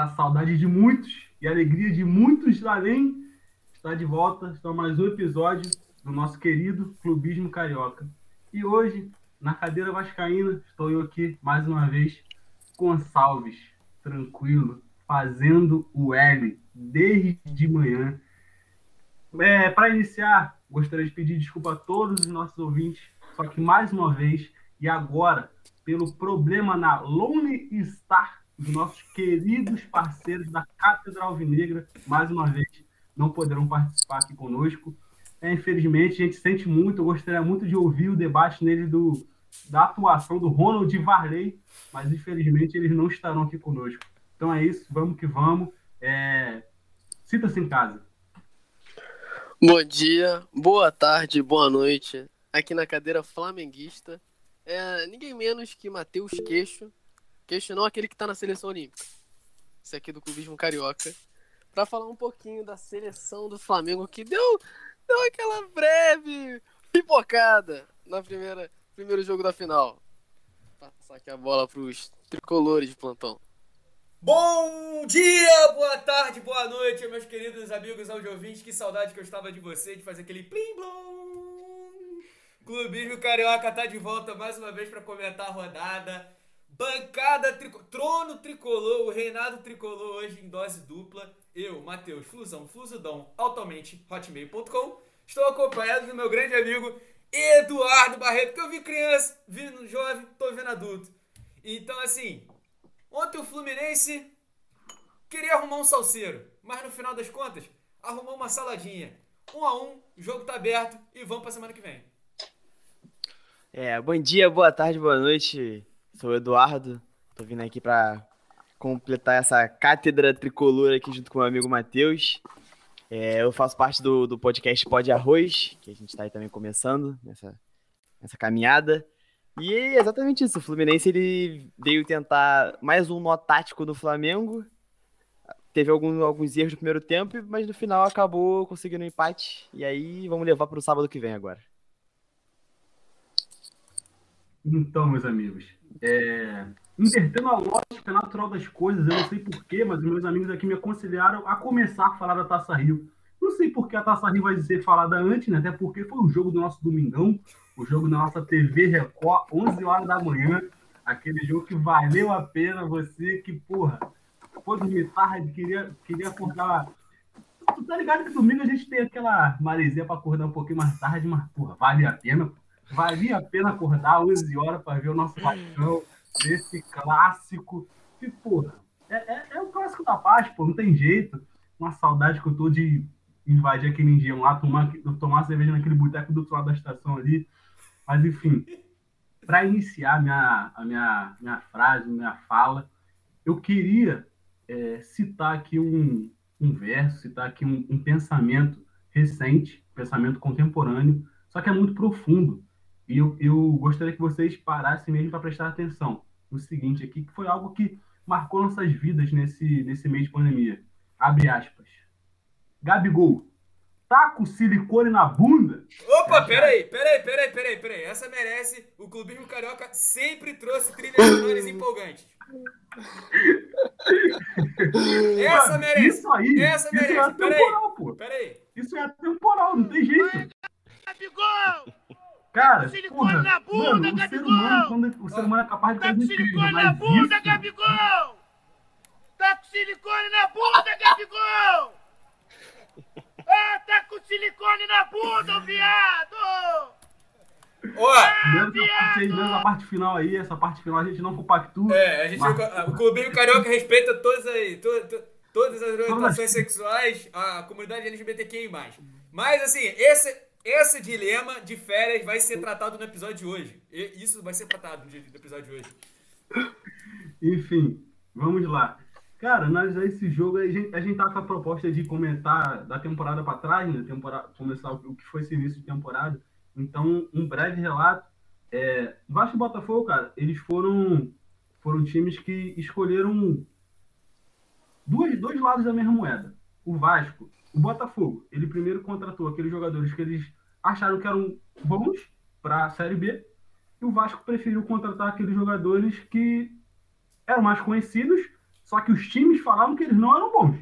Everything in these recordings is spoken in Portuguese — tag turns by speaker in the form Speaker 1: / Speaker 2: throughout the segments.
Speaker 1: Para a saudade de muitos e alegria de muitos além, está de volta. Está mais um episódio do nosso querido Clubismo Carioca. E hoje, na cadeira vascaína, estou eu aqui mais uma vez, Gonçalves, tranquilo, fazendo o L desde manhã. É, Para iniciar, gostaria de pedir desculpa a todos os nossos ouvintes, só que mais uma vez, e agora, pelo problema na Lone Star dos nossos queridos parceiros da Cátedra Alvinegra, mais uma vez, não poderão participar aqui conosco. É, infelizmente, a gente sente muito, eu gostaria muito de ouvir o debate nele do, da atuação do Ronald Varley, mas infelizmente eles não estarão aqui conosco. Então é isso, vamos que vamos. É... Sinta-se em casa.
Speaker 2: Bom dia, boa tarde, boa noite. Aqui na cadeira flamenguista, é ninguém menos que Matheus Queixo, Queixo não aquele que tá na seleção olímpica. Esse aqui do Clubismo Carioca. Para falar um pouquinho da seleção do Flamengo que deu, deu aquela breve pipocada na primeira primeiro jogo da final. Passar aqui a bola pros tricolores de plantão.
Speaker 3: Bom dia, boa tarde, boa noite, meus queridos amigos audiouvintes. Que saudade que eu estava de você, de fazer aquele plim blom. Clubismo Carioca tá de volta mais uma vez para comentar a rodada. Bancada trico... Trono tricolor, o reinado tricolor hoje em dose dupla. Eu, Matheus Flusão, Flusudão, altamente hotmail.com. Estou acompanhado do meu grande amigo Eduardo Barreto, que eu vi criança, vi jovem, tô vendo adulto. Então, assim, ontem o Fluminense queria arrumar um salseiro, mas no final das contas, arrumou uma saladinha. Um a um, o jogo tá aberto e vamos pra semana que vem.
Speaker 4: É, bom dia, boa tarde, boa noite. Sou o Eduardo, tô vindo aqui para completar essa cátedra tricolor aqui junto com o meu amigo Matheus. É, eu faço parte do, do podcast Pode Arroz, que a gente está aí também começando nessa, nessa caminhada. E é exatamente isso, o Fluminense ele veio tentar mais um nó tático do Flamengo. Teve algum, alguns erros no primeiro tempo, mas no final acabou conseguindo um empate. E aí vamos levar para o sábado que vem agora.
Speaker 1: Então, meus amigos, é, invertendo a lógica natural das coisas, eu não sei porquê, mas meus amigos aqui me aconselharam a começar a falar da Taça Rio. Não sei por que a Taça Rio vai ser falada antes, né? Até porque foi o jogo do nosso Domingão, o jogo da nossa TV Record, 11 horas da manhã. Aquele jogo que valeu a pena você que, porra, foi dormir tarde, queria, queria acordar. Tá ligado que domingo a gente tem aquela maresia pra acordar um pouquinho mais tarde, mas, porra, vale a pena, valia a pena acordar 11 horas para ver o nosso Falcão, desse clássico. E, porra, é, é, é, o clássico da paz, pô, não tem jeito. Uma saudade que eu tô de invadir aquele indião lá, tomar, tomar cerveja naquele boteco do outro lado da estação ali. Mas, enfim, para iniciar minha, a minha, minha frase, minha fala, eu queria é, citar aqui um, um verso, citar aqui um, um pensamento recente, pensamento contemporâneo, só que é muito profundo. E eu, eu gostaria que vocês parassem mesmo para prestar atenção no seguinte aqui, que foi algo que marcou nossas vidas nesse, nesse mês de pandemia. Abre aspas. Gabigol, tá com silicone na bunda?
Speaker 3: Opa, peraí, peraí, peraí, peraí, peraí. Essa merece. O Clubismo Carioca sempre trouxe trilhas sonoras empolgantes. Essa merece.
Speaker 1: Isso aí,
Speaker 3: Essa
Speaker 1: isso
Speaker 3: merece.
Speaker 1: é atemporal, pô.
Speaker 3: Peraí.
Speaker 1: Isso é atemporal, não tem jeito.
Speaker 5: Gabigol!
Speaker 1: Cara,
Speaker 5: silicone
Speaker 1: porra,
Speaker 5: na bunda,
Speaker 1: mano, o ser
Speaker 5: Gabigol!
Speaker 1: humano, quando o ser humano é capaz de
Speaker 5: Tá
Speaker 1: incríveis,
Speaker 5: silicone na bunda,
Speaker 1: isso,
Speaker 5: Gabigol! Tá com silicone na bunda, Gabigol! Ah, tá com silicone na bunda, viado!
Speaker 3: Ó,
Speaker 1: Menos essa parte aí, parte final aí, essa parte final a gente não compactua.
Speaker 3: é, a gente,
Speaker 1: Mas-
Speaker 3: o Clubismo Carioca respeita todas as, to- to- todas as
Speaker 1: Todas.
Speaker 3: orientações sexuais, a comunidade LGBTQI+. Mas, assim, esse, esse dilema de férias vai ser tratado no episódio de hoje. E- Isso vai ser tratado no episódio de hoje.
Speaker 1: Enfim, vamos lá. Cara, nós esse jogo a gente, a gente tá com a proposta de comentar da temporada para trás, né? Temporada, começar o que foi esse início de temporada. Então, um breve relato. É, Vasco e Botafogo, cara, eles foram foram times que escolheram duas, dois lados da mesma moeda. O Vasco, o Botafogo, ele primeiro contratou aqueles jogadores que eles acharam que eram bons para a Série B, e o Vasco preferiu contratar aqueles jogadores que eram mais conhecidos, só que os times falavam que eles não eram bons.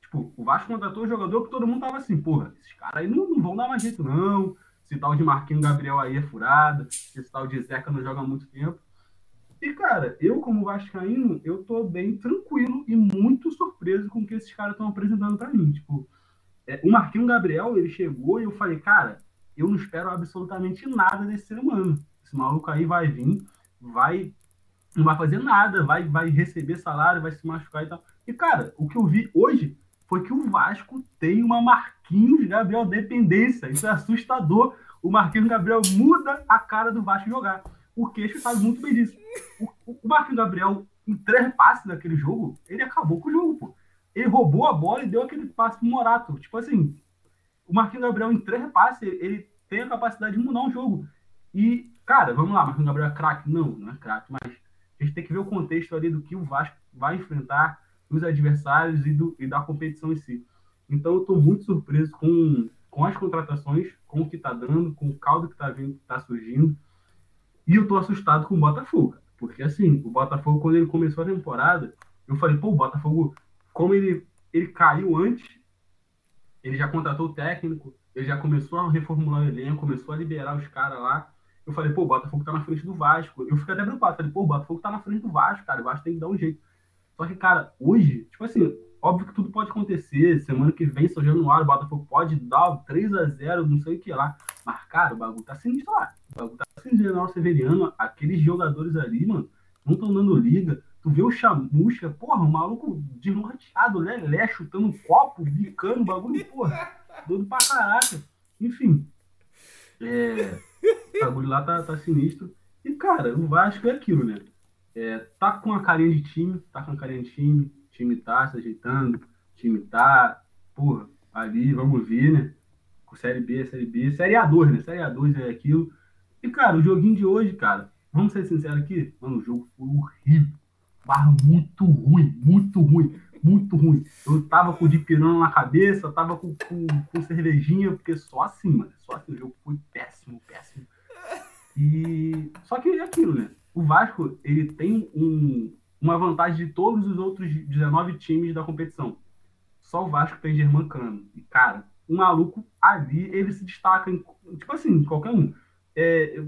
Speaker 1: Tipo, o Vasco contratou um jogador que todo mundo tava assim, porra, esses caras aí não, não vão dar mais jeito, não. Esse tal de Marquinhos Gabriel aí é furada, esse tal de Zeca não joga há muito tempo. E, cara, eu, como Vascaíno, eu tô bem tranquilo e muito surpreso com o que esses caras estão apresentando para mim. Tipo, é, o Marquinhos Gabriel, ele chegou e eu falei, cara, eu não espero absolutamente nada desse ser humano. Esse maluco aí vai vir, vai não vai fazer nada, vai, vai receber salário, vai se machucar e tal. E, cara, o que eu vi hoje foi que o Vasco tem uma Marquinhos Gabriel dependência. Isso é assustador. O Marquinhos Gabriel muda a cara do Vasco jogar. O Queixo sabe muito bem disso. O, o Marquinhos Gabriel, em três passes daquele jogo, ele acabou com o jogo, pô. Ele roubou a bola e deu aquele passe pro Morato. Tipo assim, o Marquinhos Gabriel, em três passes, ele tem a capacidade de mudar um jogo. E, cara, vamos lá, Marquinhos Gabriel é craque? Não, não é craque, mas a gente tem que ver o contexto ali do que o Vasco vai enfrentar dos adversários e, do, e da competição em si. Então eu estou muito surpreso com, com as contratações, com o que está dando, com o caldo que está vindo, que está surgindo. E eu estou assustado com o Botafogo. Porque assim, o Botafogo, quando ele começou a temporada, eu falei, pô, o Botafogo, como ele, ele caiu antes, ele já contratou o técnico, ele já começou a reformular o elenco, começou a liberar os caras lá. Eu falei, pô, o Botafogo tá na frente do Vasco. Eu fiquei até preocupado. Falei, pô, o Botafogo tá na frente do Vasco, cara. O Vasco tem que dar um jeito. Só que, cara, hoje, tipo assim, óbvio que tudo pode acontecer. Semana que vem, São Januário, o Botafogo pode dar 3 a 0 não sei o que lá. Mas, cara, o bagulho tá sinistro lá. O bagulho tá sinistro. General Severiano, aqueles jogadores ali, mano, não estão dando liga. Tu vê o Chamusca, porra, um maluco desnorteado, né? Lé chutando um copo, bicando o bagulho, porra, doido pra caraca. Enfim, é, o bagulho lá tá, tá sinistro. E, cara, o Vasco é aquilo, né? É, tá com a carinha de time, tá com a carinha de time, o time tá se ajeitando, o time tá, porra, ali, vamos ver, né? Com Série B, Série B, Série A2, né? Série A2 é aquilo. E, cara, o joguinho de hoje, cara, vamos ser sinceros aqui, mano, o jogo foi horrível. Barra muito ruim, muito ruim, muito ruim. Eu tava com o dipirona na cabeça, tava com, com, com cervejinha, porque só assim, mano, só assim o jogo foi péssimo, péssimo. E só que é aquilo, né? o Vasco ele tem um, uma vantagem de todos os outros 19 times da competição. Só o Vasco tem Germancano. E, cara, o maluco ali, ele se destaca em, tipo assim, qualquer um. É,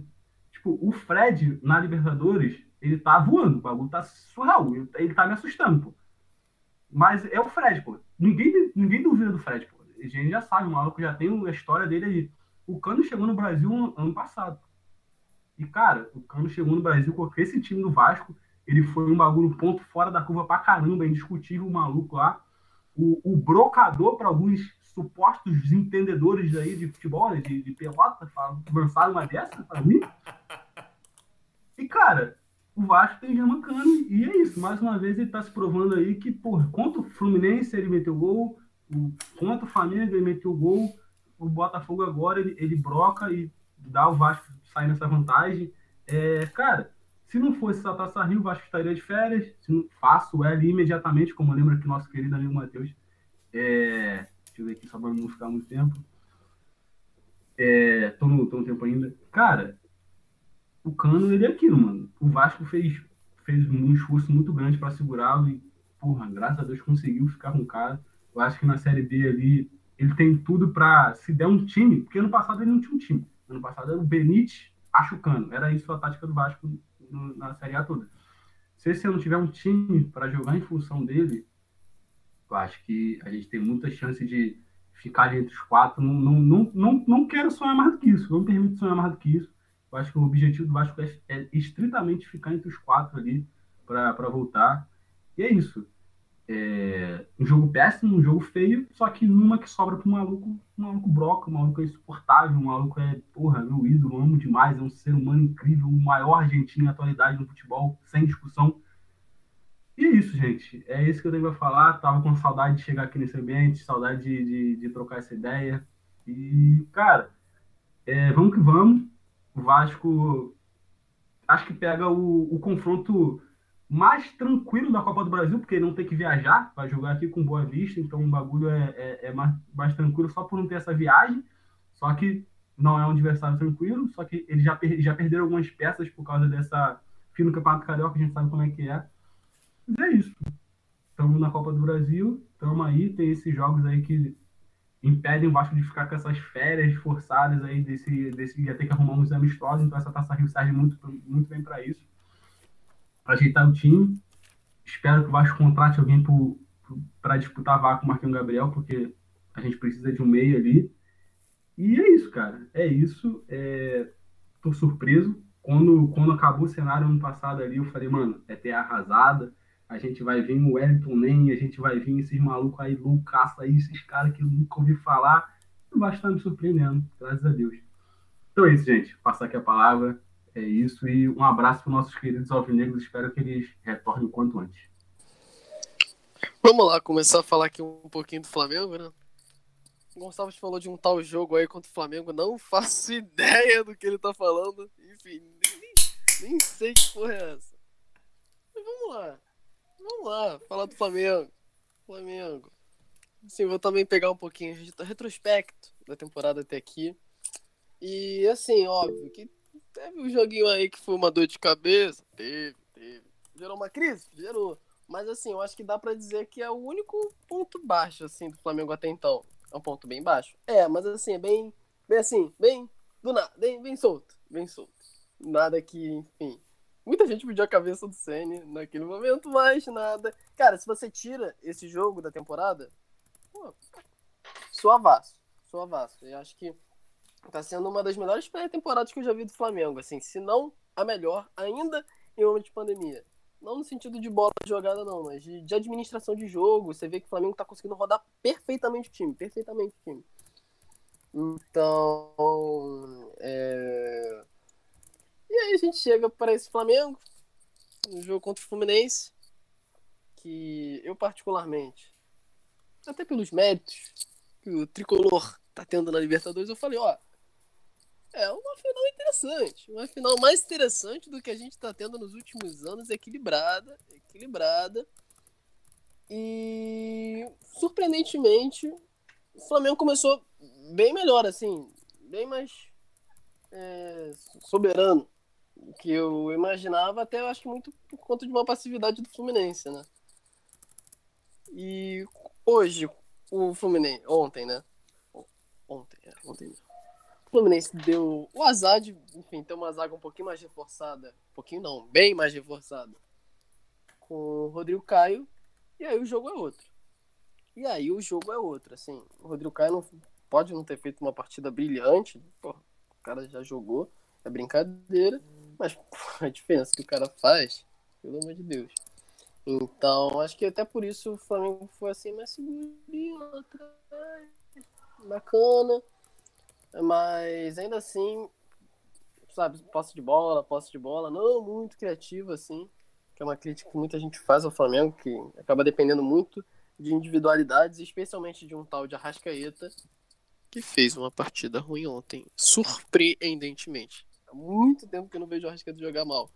Speaker 1: tipo, o Fred na Libertadores, ele tá voando, o bagulho tá surreal, ele, ele tá me assustando, pô. Mas é o Fred, pô. Ninguém, ninguém duvida do Fred, pô. A gente já sabe, o maluco já tem a história dele aí. O Cano chegou no Brasil ano, passado. E, cara, o Cano chegou no Brasil com esse time do Vasco. Ele foi um bagulho ponto fora da curva pra caramba, indiscutível, o maluco lá. O, o brocador para alguns supostos entendedores aí de futebol, né, de, de pelota, lançaram uma dessa pra mim. E, cara, o Vasco tem Germancano e é isso. Mais uma vez ele tá se provando aí que, por contra o Fluminense ele meteu gol, contra o Flamengo ele meteu gol, o Botafogo agora ele, ele broca e dá o Vasco sair nessa vantagem. É, cara, se não fosse essa Taça Rio, o Vasco estaria de férias. Se não, faço L imediatamente, como lembra que nosso querido amigo Matheus. É, deixa eu ver aqui só para não ficar muito tempo. É, tô, no, tô no tempo ainda. Cara, o Cano, ele é aquilo, mano. O Vasco fez, fez um esforço muito grande para segurá-lo e, porra, graças a Deus conseguiu ficar com o cara. Eu acho que na Série B ali, ele tem tudo para se der um time, porque ano passado ele não tinha um time. Ano passado era o Benítez achucando. Era isso a tática do Vasco no, na Série A toda. Se esse ano tiver um time para jogar em função dele, eu acho que a gente tem muita chance de ficar entre os quatro. Não, não, não, não, não quero sonhar mais do que isso. Não permito sonhar mais do que isso. Eu acho que o objetivo do Vasco é, é estritamente ficar entre os quatro ali para voltar. E é isso. É, um jogo péssimo, um jogo feio, só que numa que sobra pro maluco, um maluco broca, um maluco é insuportável, um maluco é, porra, meu ídolo, amo demais, é um ser humano incrível, o maior argentino em atualidade no futebol, sem discussão. E é isso, gente. É isso que eu tenho pra falar. Tava com saudade de chegar aqui nesse ambiente, saudade de, de, de trocar essa ideia. E, cara, é, vamos que vamos. O Vasco acho que pega o, o confronto mais tranquilo da Copa do Brasil, porque não tem que viajar, vai jogar aqui com Boa Vista, então o bagulho é, é, é mais, mais, tranquilo só por não ter essa viagem. Só que não é um adversário tranquilo, só que eles já, per, já perderam algumas peças por causa dessa fim no Campeonato Carioca, a gente sabe como é que é. Mas é isso. Estamos na Copa do Brasil, estamos aí, tem esses jogos aí que impedem o Vasco de ficar com essas férias forçadas aí desse, desse ia ter que arrumar uns amistosos, então essa Taça Rio serve muito, muito bem para isso. Pra ajeitar o time. Espero que o Vasco contrate alguém para disputar vaga com o Marquinhos Gabriel, porque a gente precisa de um meio ali. E é isso, cara. É isso. É... Tô surpreso. Quando, quando acabou o cenário ano passado ali, eu falei, mano, é ter arrasada. A gente vai vir o Wellington Nem, a gente vai vir esses malucos aí, Lucas aí, esses caras que nunca ouvi falar. Vasco tá me surpreendendo, graças a Deus. Então é isso, gente. Passar aqui a palavra. É isso. E um abraço para nossos queridos alvinegros. Espero que eles retornem o quanto antes.
Speaker 2: Vamos lá, começar a falar aqui um pouquinho do Flamengo, né? O Gonçalves falou de um tal jogo aí contra o Flamengo. Não faço ideia do que ele tá falando. Enfim, nem, nem sei que porra é essa. Mas vamos lá. Vamos lá, falar do Flamengo. Flamengo. Assim, vou também pegar um pouquinho de retrospecto da temporada até aqui. E assim, óbvio que teve um joguinho aí que foi uma dor de cabeça. Teve, teve. Gerou uma crise? Gerou. Mas assim, eu acho que dá para dizer que é o único ponto baixo assim do Flamengo até então. É um ponto bem baixo. É, mas assim, é bem, bem assim, bem do nada, bem, bem solto, bem solto. Nada que, enfim. Muita gente pediu a cabeça do Senna naquele momento, mas nada. Cara, se você tira esse jogo da temporada, pô, suavaço, suavaço. Eu acho que tá sendo uma das melhores pré-temporadas que eu já vi do Flamengo, assim, se não a melhor, ainda em momento de pandemia. Não no sentido de bola jogada, não, mas de, de, administração de jogo. Você vê que o Flamengo tá conseguindo rodar perfeitamente o time. Perfeitamente o time. Então. É... E aí a gente chega para esse Flamengo. No jogo contra o Fluminense. Que eu, particularmente, até pelos méritos que o tricolor tá tendo na Libertadores, eu falei: ó, é uma final interessante. Uma final mais interessante do que a gente está tendo nos últimos anos, equilibrada, equilibrada. E surpreendentemente, o Flamengo começou bem melhor, assim, bem mais é, soberano que eu imaginava, até eu acho muito por conta de uma passividade do Fluminense, né? E hoje, o Fluminense, ontem, né? Ontem, é, ontem mesmo Fluminense deu o azar de, enfim, ter uma zaga um pouquinho mais reforçada. Um pouquinho não, bem mais reforçada. Com o Rodrigo Caio. E aí o jogo é outro. E aí o jogo é outro, assim. O Rodrigo Caio não, pode não ter feito uma partida brilhante. O cara já jogou. É brincadeira. Mas a diferença que o cara faz, pelo amor de Deus. Então, acho que até por isso o Flamengo foi assim mais segurinho atrás. Bacana. Mas ainda assim, sabe, posse de bola, posse de bola, não muito criativo assim, que é uma crítica que muita gente faz ao Flamengo, que acaba dependendo muito de individualidades, especialmente de um tal de Arrascaeta, que fez uma partida ruim ontem, surpreendentemente. Há muito tempo que eu não vejo o Arrascaeta jogar mal.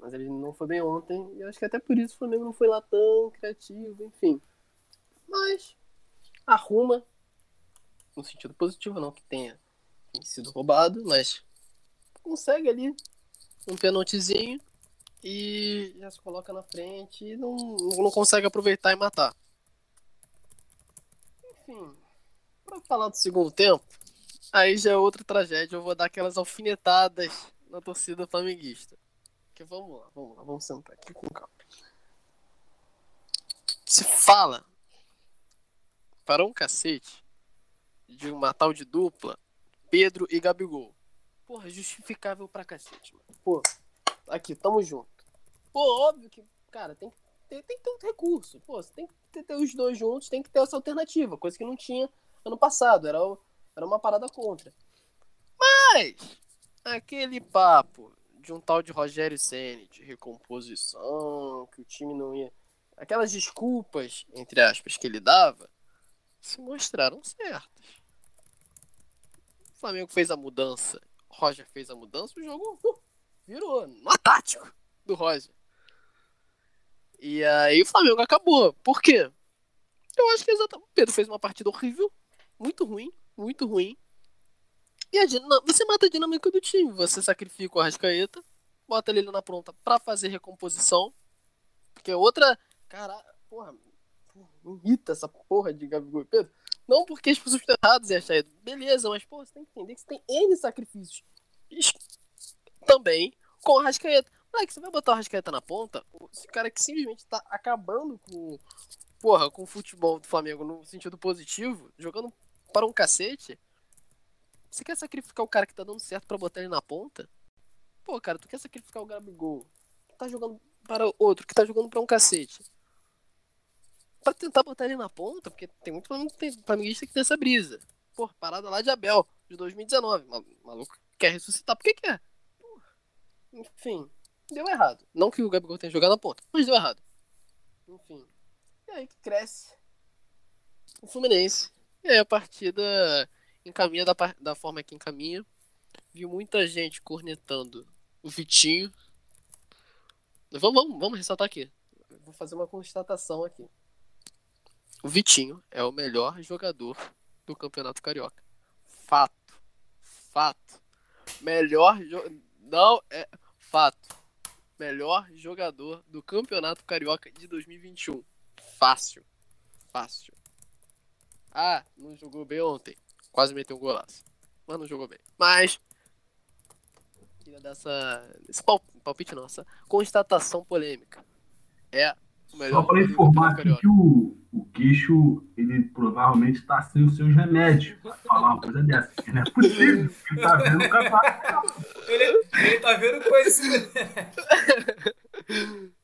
Speaker 2: Mas ele não foi bem ontem, e acho que até por isso o Flamengo não foi lá tão criativo, enfim. Mas arruma, no sentido positivo, não que tenha sido roubado, mas consegue ali um pênaltizinho e já se coloca na frente e não, não consegue aproveitar e matar. Enfim, para falar do segundo tempo, aí já é outra tragédia. Eu vou dar aquelas alfinetadas na torcida flamenguista. Que vamos lá, vamos lá, vamos sentar aqui com calma. Se fala para um cacete de uma tal de dupla, Pedro e Gabigol. Porra, justificável pra cacete, mano. Pô, aqui, tamo junto. Pô, óbvio que, cara, tem que ter, tem que ter um recurso. Pô, você tem que ter, ter, os dois juntos, tem que ter essa alternativa, coisa que não tinha ano passado. Era, era uma parada contra. Mas, aquele papo de um tal de Rogério Senna, de recomposição, que o time não ia. Aquelas desculpas, entre aspas, que ele dava, se mostraram certas. O Flamengo fez a mudança, Roger fez a mudança, o jogo uh, virou no tático do Roger. E aí o Flamengo acabou. Por quê? Eu acho que exatamente. O Pedro fez uma partida horrível, muito ruim, muito ruim. E a você mata a dinâmica do time. Você sacrifica o Arrascaeta, bota ele na pronta para fazer recomposição. Porque outra. Cara, porra. Irrita essa porra de Gabigol e Pedro. Não porque as pessoas estão erradas em achar. Beleza, mas, porra, você tem que entender que você tem N sacrifícios. Também com o Rascaeta. Moleque, você vai botar o Rascaeta na ponta? Esse cara que simplesmente tá acabando com. Porra, com o futebol do Flamengo no sentido positivo, jogando para um cacete. Você quer sacrificar o cara que tá dando certo para botar ele na ponta? Pô, cara, tu quer sacrificar o Gabigol, que tá jogando para outro, que tá jogando para um cacete. Pra tentar botar ele na ponta, porque tem muito flamenguista que tem essa brisa. Pô, parada lá de Abel, de 2019. Maluco quer ressuscitar porque quer. enfim, deu errado. Não que o Gabigol tenha jogado na ponta, mas deu errado. Enfim. E aí que cresce o Fluminense. Aí a partida encaminha da, da forma que encaminha. Vi muita gente cornetando o Vitinho. Vamos, vamos, vamos ressaltar aqui. Vou fazer uma constatação aqui. O Vitinho é o melhor jogador do Campeonato Carioca. Fato. Fato. Melhor jo... não é fato. Melhor jogador do Campeonato Carioca de 2021. Fácil. Fácil. Ah, não jogou bem ontem. Quase meteu um golaço. Mas não jogou bem. Mas queria dar essa esse palpite nossa constatação polêmica. É o melhor
Speaker 1: Só para informar aqui que o, o queixo, ele provavelmente está sem os seus remédios. Pra falar uma coisa dessa. Não é possível. Ele tá vendo o campeonato.
Speaker 3: Ele, ele tá vendo coisa assim.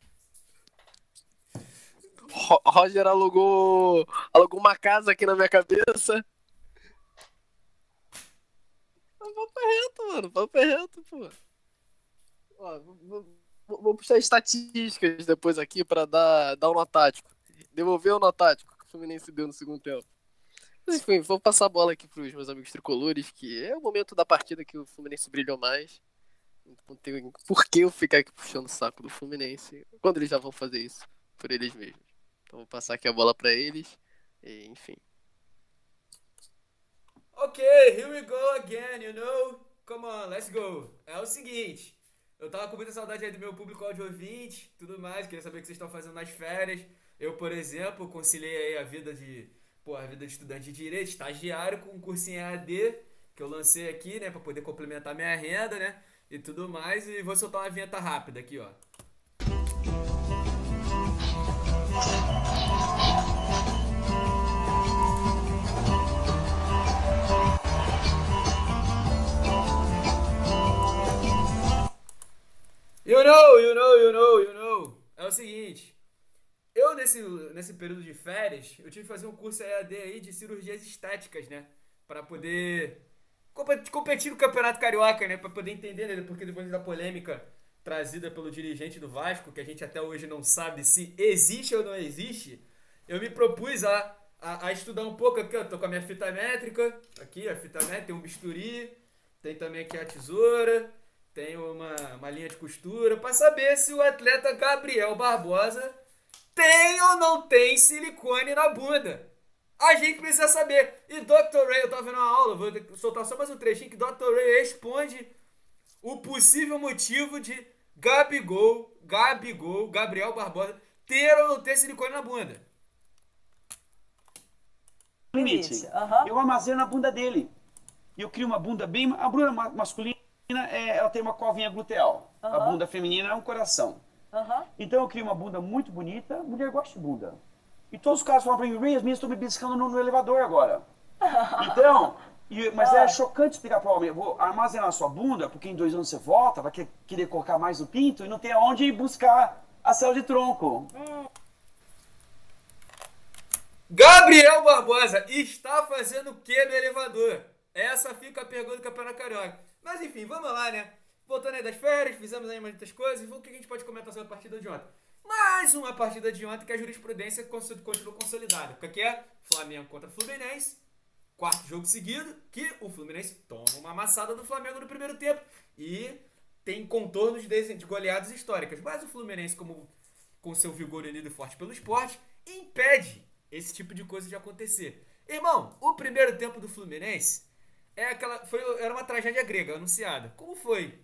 Speaker 2: Roger alugou, alugou uma casa aqui na minha cabeça. Papo reto, mano. Papo reto, pô. Ó, vou, vou, vou, puxar estatísticas depois aqui pra dar, dar um nó tático. Devolver o nó tático que o Fluminense deu no segundo tempo. Mas enfim, vou passar a bola aqui pros meus amigos tricolores, que é o momento da partida que o Fluminense brilhou mais. Não tem por que eu ficar aqui puxando o saco do Fluminense quando eles já vão fazer isso por eles mesmos. Então vou passar aqui a bola para eles. E, enfim.
Speaker 3: Ok, here we go again, you know? Come on, let's go. É o seguinte, eu tava com muita saudade aí do meu público áudio ouvinte, tudo mais, queria saber o que vocês estão fazendo nas férias. Eu, por exemplo, conciliei aí a vida de, pô, a vida de estudante de direito, estagiário com um cursinho EAD que eu lancei aqui, né, para poder complementar minha renda, né, e tudo mais, e vou soltar uma vinheta rápida aqui, ó. You know, you know, you know, you know. É o seguinte. Eu, nesse, nesse período de férias, eu tive que fazer um curso EAD aí de cirurgias estéticas, né? Pra poder competir no Campeonato Carioca, né? Pra poder entender, né? Porque depois da polêmica trazida pelo dirigente do Vasco, que a gente até hoje não sabe se existe ou não existe, eu me propus a, a, a estudar um pouco aqui. Eu tô com a minha fita métrica, aqui a fita métrica, tem um bisturi, tem também aqui a tesoura tem uma, uma linha de costura para saber se o atleta Gabriel Barbosa tem ou não tem silicone na bunda. A gente precisa saber. E Dr. Ray, eu tava vendo uma aula, vou soltar só mais um trechinho que Dr. Ray responde o possível motivo de Gabigol, Gabigol, Gabriel Barbosa ter ou não ter silicone na bunda.
Speaker 6: Limite. Uhum. Eu armazeno na bunda dele. E eu crio uma bunda bem. A bunda masculina é, ela tem uma covinha gluteal. Uhum. A bunda feminina é um coração. Uhum. Então eu crio uma bunda muito bonita. Mulher gosta de bunda. E todos os caras falam pra mim, Ray, as minhas estão me biscando no, no, elevador agora. Então, e, mas é chocante explicar para o homem, vou armazenar a sua bunda, porque em dois anos você volta, vai querer colocar mais no pinto e não tem aonde ir buscar a célula de tronco. Hum.
Speaker 3: Gabriel Barbosa está fazendo o que no elevador? Essa fica a pergunta do Campeonato Carioca. Mas enfim, vamos lá, né? Voltando aí das férias, fizemos aí muitas coisas. O que a gente pode comentar sobre a partida de ontem? Mais uma partida de ontem que a jurisprudência continuou consolidada. O que é? Flamengo contra Fluminense. Quarto jogo seguido que o Fluminense toma uma amassada do Flamengo no primeiro tempo. E tem contornos de goleadas históricas. Mas o Fluminense, como com seu vigor unido e forte pelo esporte, impede esse tipo de coisa de acontecer. Irmão, o primeiro tempo do Fluminense é aquela, foi, era uma tragédia grega anunciada. Como foi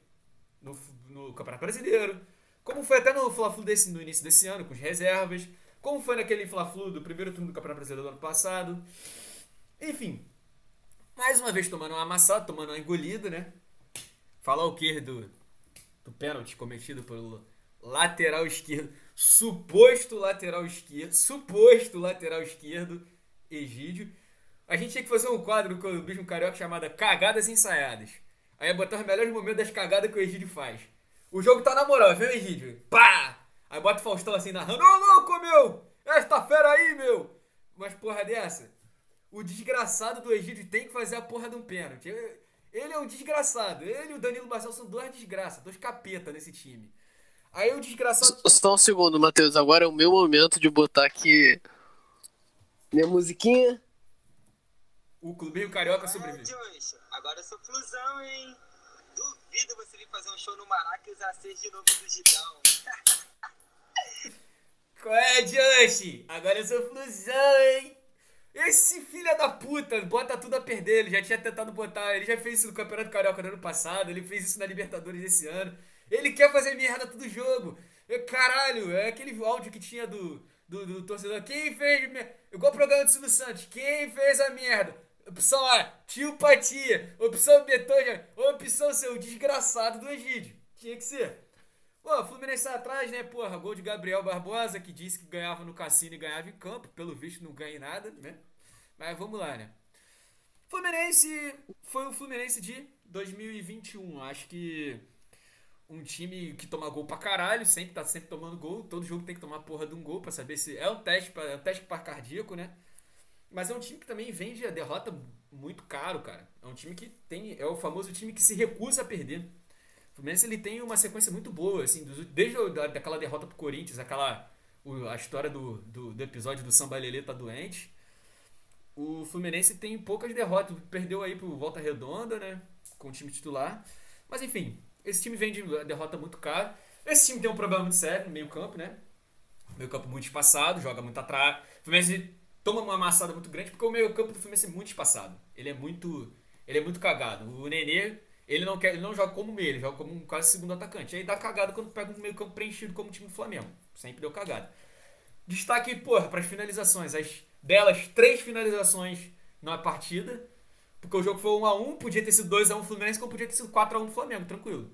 Speaker 3: no, no Campeonato Brasileiro, Como foi até no Fla-Flu desse, no início desse ano, com as reservas. Como foi naquele Fla-Flu do primeiro turno do Campeonato Brasileiro do ano passado. Enfim. Mais uma vez tomando uma amassada, tomando uma engolida, né? Falar o que do, do pênalti cometido pelo lateral esquerdo. Suposto lateral esquerdo. Suposto lateral esquerdo. Egídio. A gente tinha que fazer um quadro com o Bismo Carioca chamado Cagadas Ensaiadas. Aí ia botar os melhores momentos das cagadas que o Egídio faz. O jogo tá na moral, viu, Egídio? Pá! Aí bota o Faustão assim narrando, ô louco, meu! Esta fera aí, meu! Mas porra dessa, o desgraçado do Egídio tem que fazer a porra de um pênalti. Ele é um desgraçado. Ele e o Danilo Marcel são duas desgraças, dois capeta nesse time. Aí o desgraçado.
Speaker 2: Só um segundo, Matheus. Agora é o meu momento de botar aqui minha musiquinha.
Speaker 3: O Clubinho Carioca é, sobrevive.
Speaker 7: Agora eu sou flusão, hein? Duvido você vir fazer um show no Maraca e usar seis de novo do Gidão.
Speaker 3: Qual é, Josh? Agora eu sou flusão, hein? Esse filho da puta bota tudo a perder. Ele já tinha tentado botar. Ele já fez isso no Campeonato Carioca no ano passado. Ele fez isso na Libertadores esse ano. Ele quer fazer merda todo jogo. Caralho, é aquele áudio que tinha do, do, do torcedor. Quem fez. Igual o programa do Silvio Santos. Quem fez a merda? Opção A, tio Patia. Opção B, Toja. Opção o desgraçado do Egídio. Tinha que ser. Pô, Fluminense tá atrás, né? Porra, gol de Gabriel Barbosa, que disse que ganhava no cassino e ganhava em campo. Pelo visto, não ganha nada, né? Mas vamos lá, né? Fluminense foi o Fluminense de 2021. Acho que um time que toma gol pra caralho, sempre tá sempre tomando gol. Todo jogo tem que tomar porra de um gol pra saber se. É um teste, pra, é um teste para cardíaco, né? Mas é um time que também vende a derrota muito caro, cara. É um time que tem. É o famoso time que se recusa a perder. O Fluminense ele tem uma sequência muito boa, assim, desde aquela derrota pro Corinthians, aquela. a história do, do, do episódio do Samba Lelê tá doente. O Fluminense tem poucas derrotas. Perdeu aí pro Volta Redonda, né? Com o time titular. Mas enfim, esse time vende a derrota muito caro. Esse time tem um problema muito sério no meio-campo, né? Meio campo muito espaçado, joga muito atrás. O Fluminense toma uma amassada muito grande porque o meio-campo do Fluminense é muito espaçado. Ele é muito, ele é muito cagado. O Nenê, ele não quer, ele não joga como meio, ele joga como um quase segundo atacante. Aí dá cagada quando pega um meio-campo preenchido como o time do Flamengo. Sempre deu cagada. Destaque, porra, para as finalizações. As delas, três finalizações na partida. Porque o jogo foi 1x1, podia ter sido 2x1 Fluminense, como podia ter sido 4x1 Flamengo, tranquilo.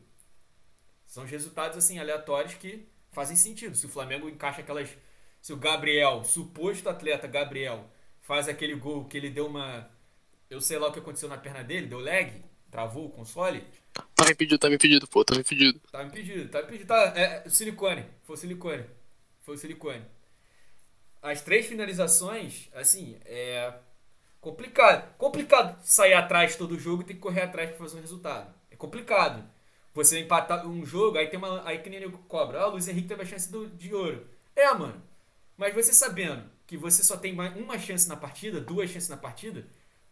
Speaker 3: São os resultados assim aleatórios que fazem sentido. Se o Flamengo encaixa aquelas se o Gabriel, suposto atleta Gabriel, faz aquele gol que ele deu uma. Eu sei lá o que aconteceu na perna dele, deu lag, travou o console.
Speaker 2: Tá impedido, tá impedido, pô, tá impedido.
Speaker 3: Tá impedido, tá impedido. Tá, é, silicone, foi o silicone. Foi o silicone. As três finalizações, assim, é. Complicado. Complicado sair atrás todo jogo e ter que correr atrás pra fazer um resultado. É complicado. Você empatar um jogo, aí tem uma. Aí que nem cobra. Ah, o Luiz Henrique teve a chance do, de ouro. É, mano. Mas você sabendo que você só tem uma chance na partida, duas chances na partida,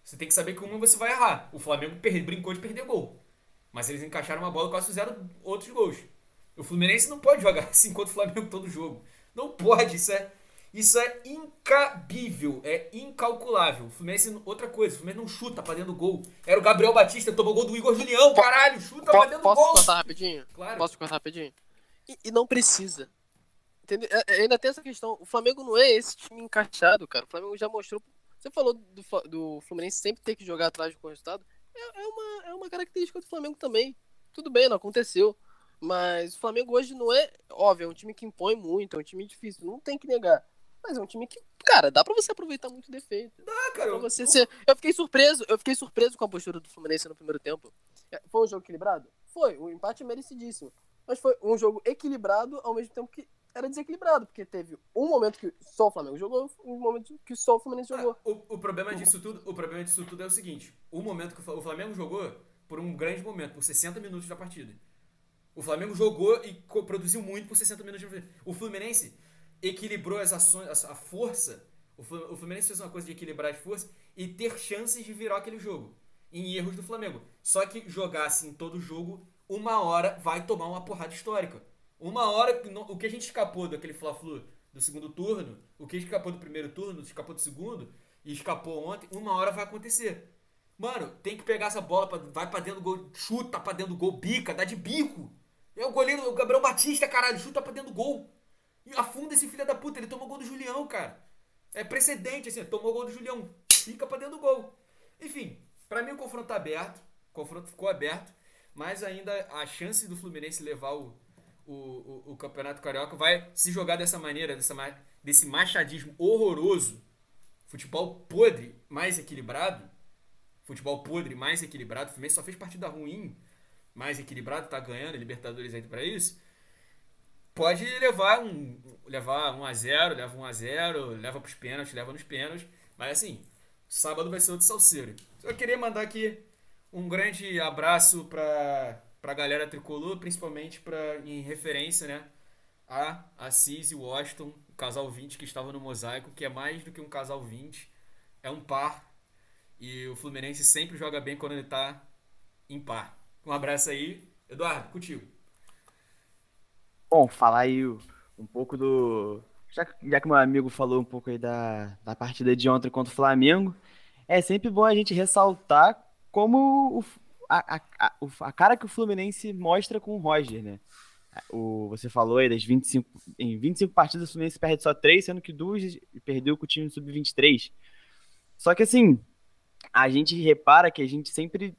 Speaker 3: você tem que saber que uma você vai errar. O Flamengo brincou de perder gol. Mas eles encaixaram uma bola e quase fizeram outros gols. O Fluminense não pode jogar assim contra o Flamengo todo jogo. Não pode, isso é, isso é incabível, é incalculável. O Fluminense, outra coisa, o Fluminense não chuta pra dentro do gol. Era o Gabriel Batista, tomou gol do Igor Julião, caralho, chuta pra dentro do gol.
Speaker 2: Posso cortar rapidinho?
Speaker 3: Claro.
Speaker 2: Posso cortar rapidinho? E, e não precisa. Entendeu? É, é, ainda tem essa questão. O Flamengo não é esse time encaixado, cara. O Flamengo já mostrou. Você falou do, do Fluminense sempre ter que jogar atrás do resultado. É, é, uma, é uma característica do Flamengo também. Tudo bem, não aconteceu. Mas o Flamengo hoje não é. Óbvio, é um time que impõe muito, é um time difícil. Não tem que negar. Mas é um time que, cara, dá pra você aproveitar muito defeito.
Speaker 3: Dá, cara.
Speaker 2: você ser... Eu fiquei surpreso, eu fiquei surpreso com a postura do Fluminense no primeiro tempo. É, foi um jogo equilibrado? Foi, o empate é merecidíssimo. Mas foi um jogo equilibrado ao mesmo tempo que era desequilibrado, porque teve um momento que só o Flamengo jogou, um momento que só o Fluminense ah, jogou.
Speaker 3: Ah, o, o, problema disso tudo, o problema disso tudo é o seguinte: o momento que o Flamengo jogou por um grande momento, por 60 minutos da partida. O Flamengo jogou e produziu muito por 60 minutos. De... O Fluminense equilibrou as ações, a força. O Fluminense fez uma coisa de equilibrar as forças e ter chances de virar aquele jogo. Em erros do Flamengo. Só que jogar assim todo jogo, uma hora vai tomar uma porrada histórica. Uma hora, o que a gente escapou daquele Fla-Flu do segundo turno, o que escapou do primeiro turno, escapou do segundo e escapou ontem, uma hora vai acontecer. Mano, tem que pegar essa bola, pra, vai pra dentro do gol, chuta pra dentro do gol, bica, dá de bico. É o goleiro, o Gabriel Batista, caralho, chuta pra dentro do gol. E afunda esse filho da puta, ele tomou gol do Julião, cara. É precedente, assim, tomou gol do Julião, fica pra dentro do gol. Enfim, para mim o confronto tá aberto, o confronto ficou aberto, mas ainda a chance do Fluminense levar o, o, o, o Campeonato Carioca vai se jogar dessa maneira, dessa, desse machadismo horroroso, futebol podre, mais equilibrado, futebol podre, mais equilibrado, o Fluminense só fez partida ruim, mais equilibrado, tá ganhando, Libertadores aí para isso, pode levar um levar 1 a 0, leva 1 a 0, leva pros pênaltis, leva nos pênaltis, mas assim, sábado vai ser outro salseiro. Eu queria mandar aqui um grande abraço para pra galera tricolor, principalmente para em referência, né, a Assis e Washington, o casal 20 que estava no mosaico, que é mais do que um casal 20, é um par. E o Fluminense sempre joga bem quando ele tá em par. Um abraço aí. Eduardo, contigo.
Speaker 4: Bom, falar aí um pouco do. Já, já que meu amigo falou um pouco aí da, da partida de ontem contra o Flamengo, é sempre bom a gente ressaltar como a, a, a cara que o Fluminense mostra com o Roger, né? O, você falou aí das 25. Em 25 partidas o Fluminense perde só 3, sendo que duas perdeu com o time sub-23. Só que assim, a gente repara que a gente sempre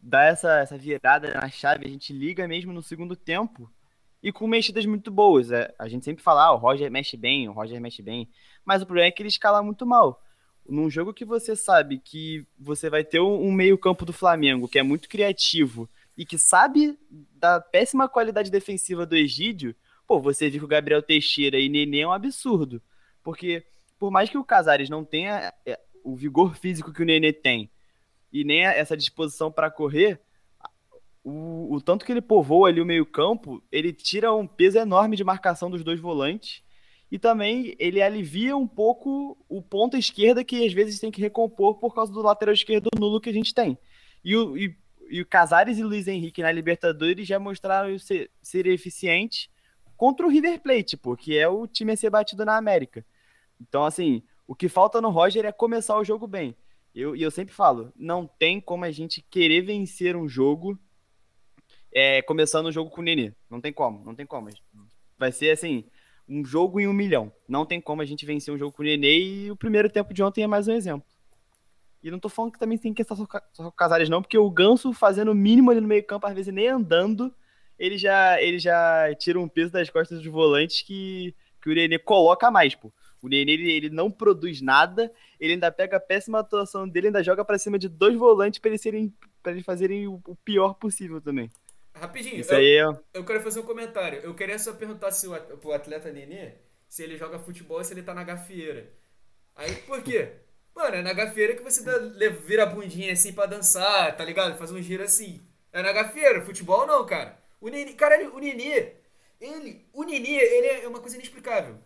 Speaker 4: dá essa, essa virada na chave, a gente liga mesmo no segundo tempo e com mexidas muito boas. É, a gente sempre fala, ah, o Roger mexe bem, o Roger mexe bem, mas o problema é que ele escala muito mal. Num jogo que você sabe que você vai ter um, meio-campo do Flamengo que é muito criativo e que sabe da péssima qualidade defensiva do Egídio, pô, você viu que o Gabriel Teixeira e Nenê é um absurdo. Porque, por mais que o Casares não tenha é, o vigor físico que o Nenê tem, e nem essa disposição para correr, o, o, tanto que ele povoa ali o meio-campo, ele tira um peso enorme de marcação dos dois volantes. E também ele alivia um pouco o ponto esquerda que às vezes tem que recompor por causa do lateral esquerdo nulo que a gente tem. E o, e, e o Casares e Luiz Henrique na Libertadores já mostraram ser, ser eficientes contra o River Plate, porque é o time a ser batido na América. Então, assim, o que falta no Roger é começar o jogo bem. Eu, e eu sempre falo, não tem como a gente querer vencer um jogo é, começando o jogo com o Nenê. Não tem como, não tem como. Vai ser assim, um jogo em um milhão. Não tem como a gente vencer um jogo com o Nenê e o primeiro tempo de ontem é mais um exemplo. E não tô falando que também tem que estar só, com Casares, não, porque o Ganso fazendo o mínimo ali no meio campo, às vezes nem andando, ele já, ele já tira um peso das costas dos volantes que, que o Nenê coloca mais, pô. O Nenê, ele, ele não produz nada, ele ainda pega a péssima atuação dele, ainda joga para cima de dois volantes para eles, serem, eles fazerem o, o pior possível também.
Speaker 3: Rapidinho, Isso eu, aí é... eu quero fazer um comentário. Eu queria só perguntar se o, pro atleta Nenê se ele joga futebol ou se ele tá na gafieira. Aí, por quê? Mano, é na gafieira que você dá, vira a bundinha assim pra dançar, tá ligado? Faz um giro assim. É na gafieira, futebol não, cara. O Nenê, cara, o Nenê, ele, o Nenê, ele é uma coisa inexplicável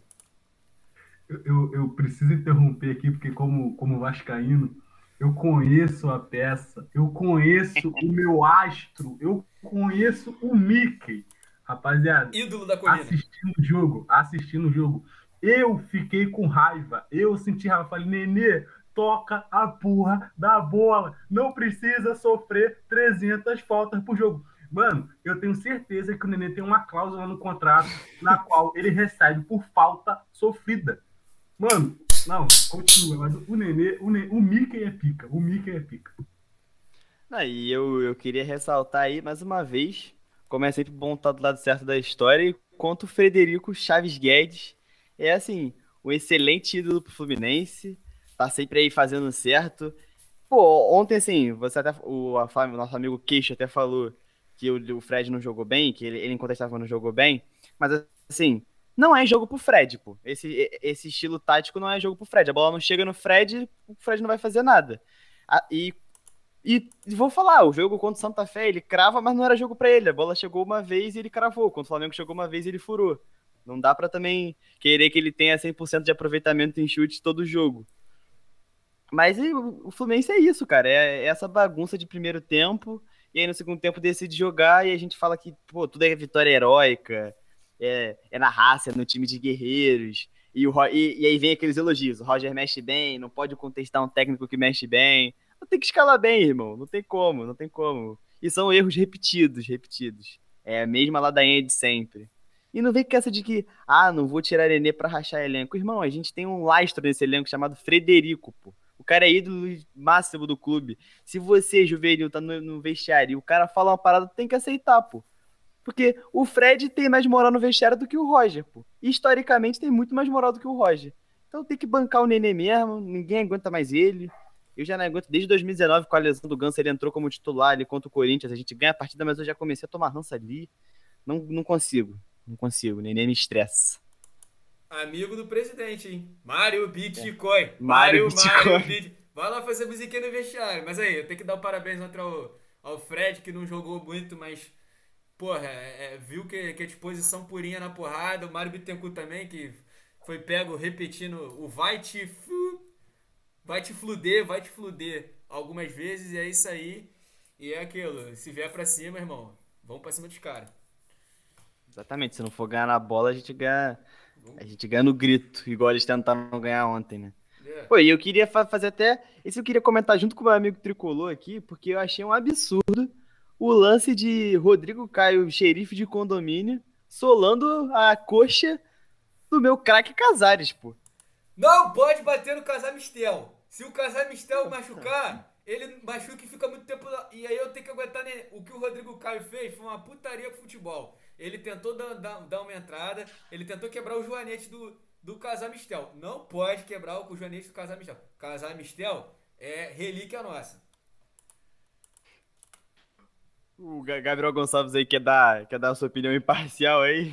Speaker 1: eu, eu preciso interromper aqui, porque como, como vascaíno, eu conheço a peça, eu conheço o meu astro, eu conheço o Mickey. Rapaziada,
Speaker 3: ídolo da colina.
Speaker 1: Assistindo o jogo, assistindo o jogo. Eu fiquei com raiva. Eu senti raiva. Falei, Nenê, toca a porra da bola. Não precisa sofrer 300 faltas por jogo. Mano, eu tenho certeza que o Nenê tem uma cláusula no contrato na qual ele recebe por falta sofrida. Mano, não, continua, mas o Nenê, o, Nenê, o Mickey é pica, o Mickey é pica.
Speaker 4: Aí eu, eu queria ressaltar aí, mais uma vez, como é sempre bom estar do lado certo da história, quanto o Frederico Chaves Guedes é, assim, um excelente ídolo pro Fluminense, tá sempre aí fazendo certo. Pô, ontem, assim, você até, o, o nosso amigo Queixo até falou que o, o Fred não jogou bem, que ele, ele incontestável não jogou bem, mas, assim, não é jogo pro Fred, pô. Esse, esse estilo tático não é jogo pro Fred. A bola não chega no Fred, o Fred não vai fazer nada. E, e, vou falar, o jogo contra o Santa Fé, ele crava, mas não era jogo para ele. A bola chegou uma vez e ele cravou. Contra o Flamengo chegou uma vez e ele furou. Não dá para também querer que ele tenha 100% de aproveitamento em chute todo jogo. Mas o Fluminense é isso, cara. É, é essa bagunça de primeiro tempo. E aí no segundo tempo decide jogar e a gente fala que, pô, tudo é vitória heróica é, é na raça, é no time de guerreiros. E, o, e, e, aí vem aqueles elogios. O Roger mexe bem, não pode contestar um técnico que mexe bem. Não tem que escalar bem, irmão. Não tem como, não tem como. E são erros repetidos, repetidos. É a mesma ladainha de sempre. E não vem com essa de que, ah, não vou tirar Nenê pra rachar elenco. Irmão, a gente tem um lastro nesse elenco chamado Frederico, pô. O cara é ídolo máximo do clube. Se você, juvenil, tá no, no vestiário e o cara fala uma parada, tem que aceitar, pô. Porque o Fred tem mais moral no vestiário do que o Roger, pô. E, historicamente tem muito mais moral do que o Roger. Então tem que bancar o Nenê mesmo, ninguém aguenta mais ele. Eu já não aguento, desde 2019, com a lesão do Ganso, ele entrou como titular ali contra o Corinthians, a gente ganha a partida, mas eu já comecei a tomar rança ali. Não, não consigo, não consigo, o Nenê me estressa.
Speaker 3: Amigo do presidente, hein? Mário Bitcoin. É.
Speaker 4: Mário, Bitcoin.
Speaker 3: Bit... Vai lá fazer musiquinha no vestiário. Mas aí, eu tenho que dar o um parabéns ao, ao Fred, que não jogou muito, mas porra, é, é, viu que, que a disposição purinha na porrada. O Mário Bittencourt também, que foi pego repetindo o vai te, vai te fluder, vai te fluder algumas vezes. E é isso aí. E é aquilo. Se vier pra cima, irmão, vamos pra cima dos caras.
Speaker 4: Exatamente. Se não for ganhar na bola, a gente ganha. A gente ganha no grito, igual eles tentaram ganhar ontem, né? É. Pô, e eu queria fazer até. Esse eu queria comentar junto com o meu amigo tricolor aqui, porque eu achei um absurdo o lance de Rodrigo Caio, xerife de condomínio, solando a coxa do meu craque Casares, pô.
Speaker 3: Não pode bater no Casamistel. Se o Casamistel machucar, ele machuca e fica muito tempo. E aí eu tenho que aguentar. Né? O que o Rodrigo Caio fez foi uma putaria com futebol. Ele tentou dar, dar, dar uma entrada, ele tentou quebrar o joanete do, do Casamistel. Não pode quebrar o joanete do Casamistel. Casamistel é relíquia nossa.
Speaker 4: O Gabriel Gonçalves aí quer dar, quer dar a sua opinião imparcial aí.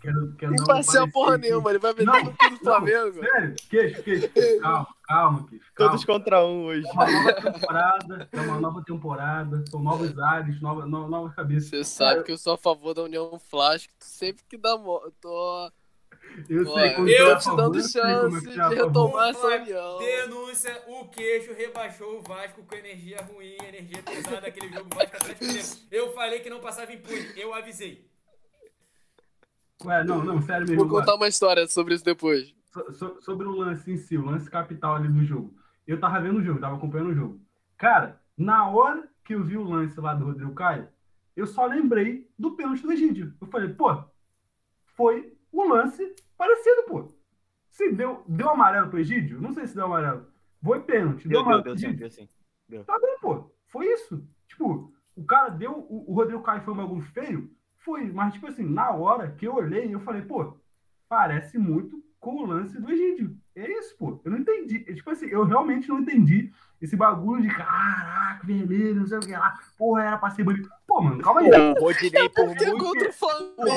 Speaker 2: Quero, quero imparcial porra nenhuma, ele vai no tudo do Flamengo.
Speaker 1: Sério, queixo, queixo. Calma, calma, queixo.
Speaker 4: Calma. Todos contra um hoje.
Speaker 1: É uma nova temporada, é uma nova temporada, são novos ares, nova, nova, novas cabeças.
Speaker 2: Você sabe que eu sou a favor da União Flasco, sempre que dá. Tô
Speaker 1: eu
Speaker 2: Pô,
Speaker 1: sei,
Speaker 2: eu te dando chance de retomar essa união.
Speaker 3: Denúncia, o queixo rebaixou o Vasco com energia ruim, energia pesada daquele jogo Vasco Atlético Eu falei que não passava impune, eu avisei.
Speaker 1: Ué, não, não, sério mesmo.
Speaker 2: Vou contar uma história sobre isso depois.
Speaker 1: So, so, sobre o lance em si, o lance capital ali do jogo. Eu tava vendo o jogo, tava acompanhando o jogo. Cara, na hora que eu vi o lance lá do Rodrigo Caio, eu só lembrei do pênalti do Egídio. Eu falei, pô, foi um lance parecido, pô. Se deu, deu amarelo pro Egídio, não sei se deu amarelo. Foi pênalti. Deu, deu amarelo deu, deu, deu, sim, deu. Tá bom, pô. Foi isso. Tipo, o cara deu. O, o Rodrigo Caio foi um bagulho feio? Foi. Mas, tipo assim, na hora que eu olhei, eu falei, pô, parece muito com o lance do Egídio. É isso, pô. Eu não entendi. Tipo assim, eu realmente não entendi esse bagulho de caraca, vermelho, não sei o que lá. Porra, era pra ser bonito. Pô, mano, calma aí.
Speaker 4: O Rodinei, por muito. O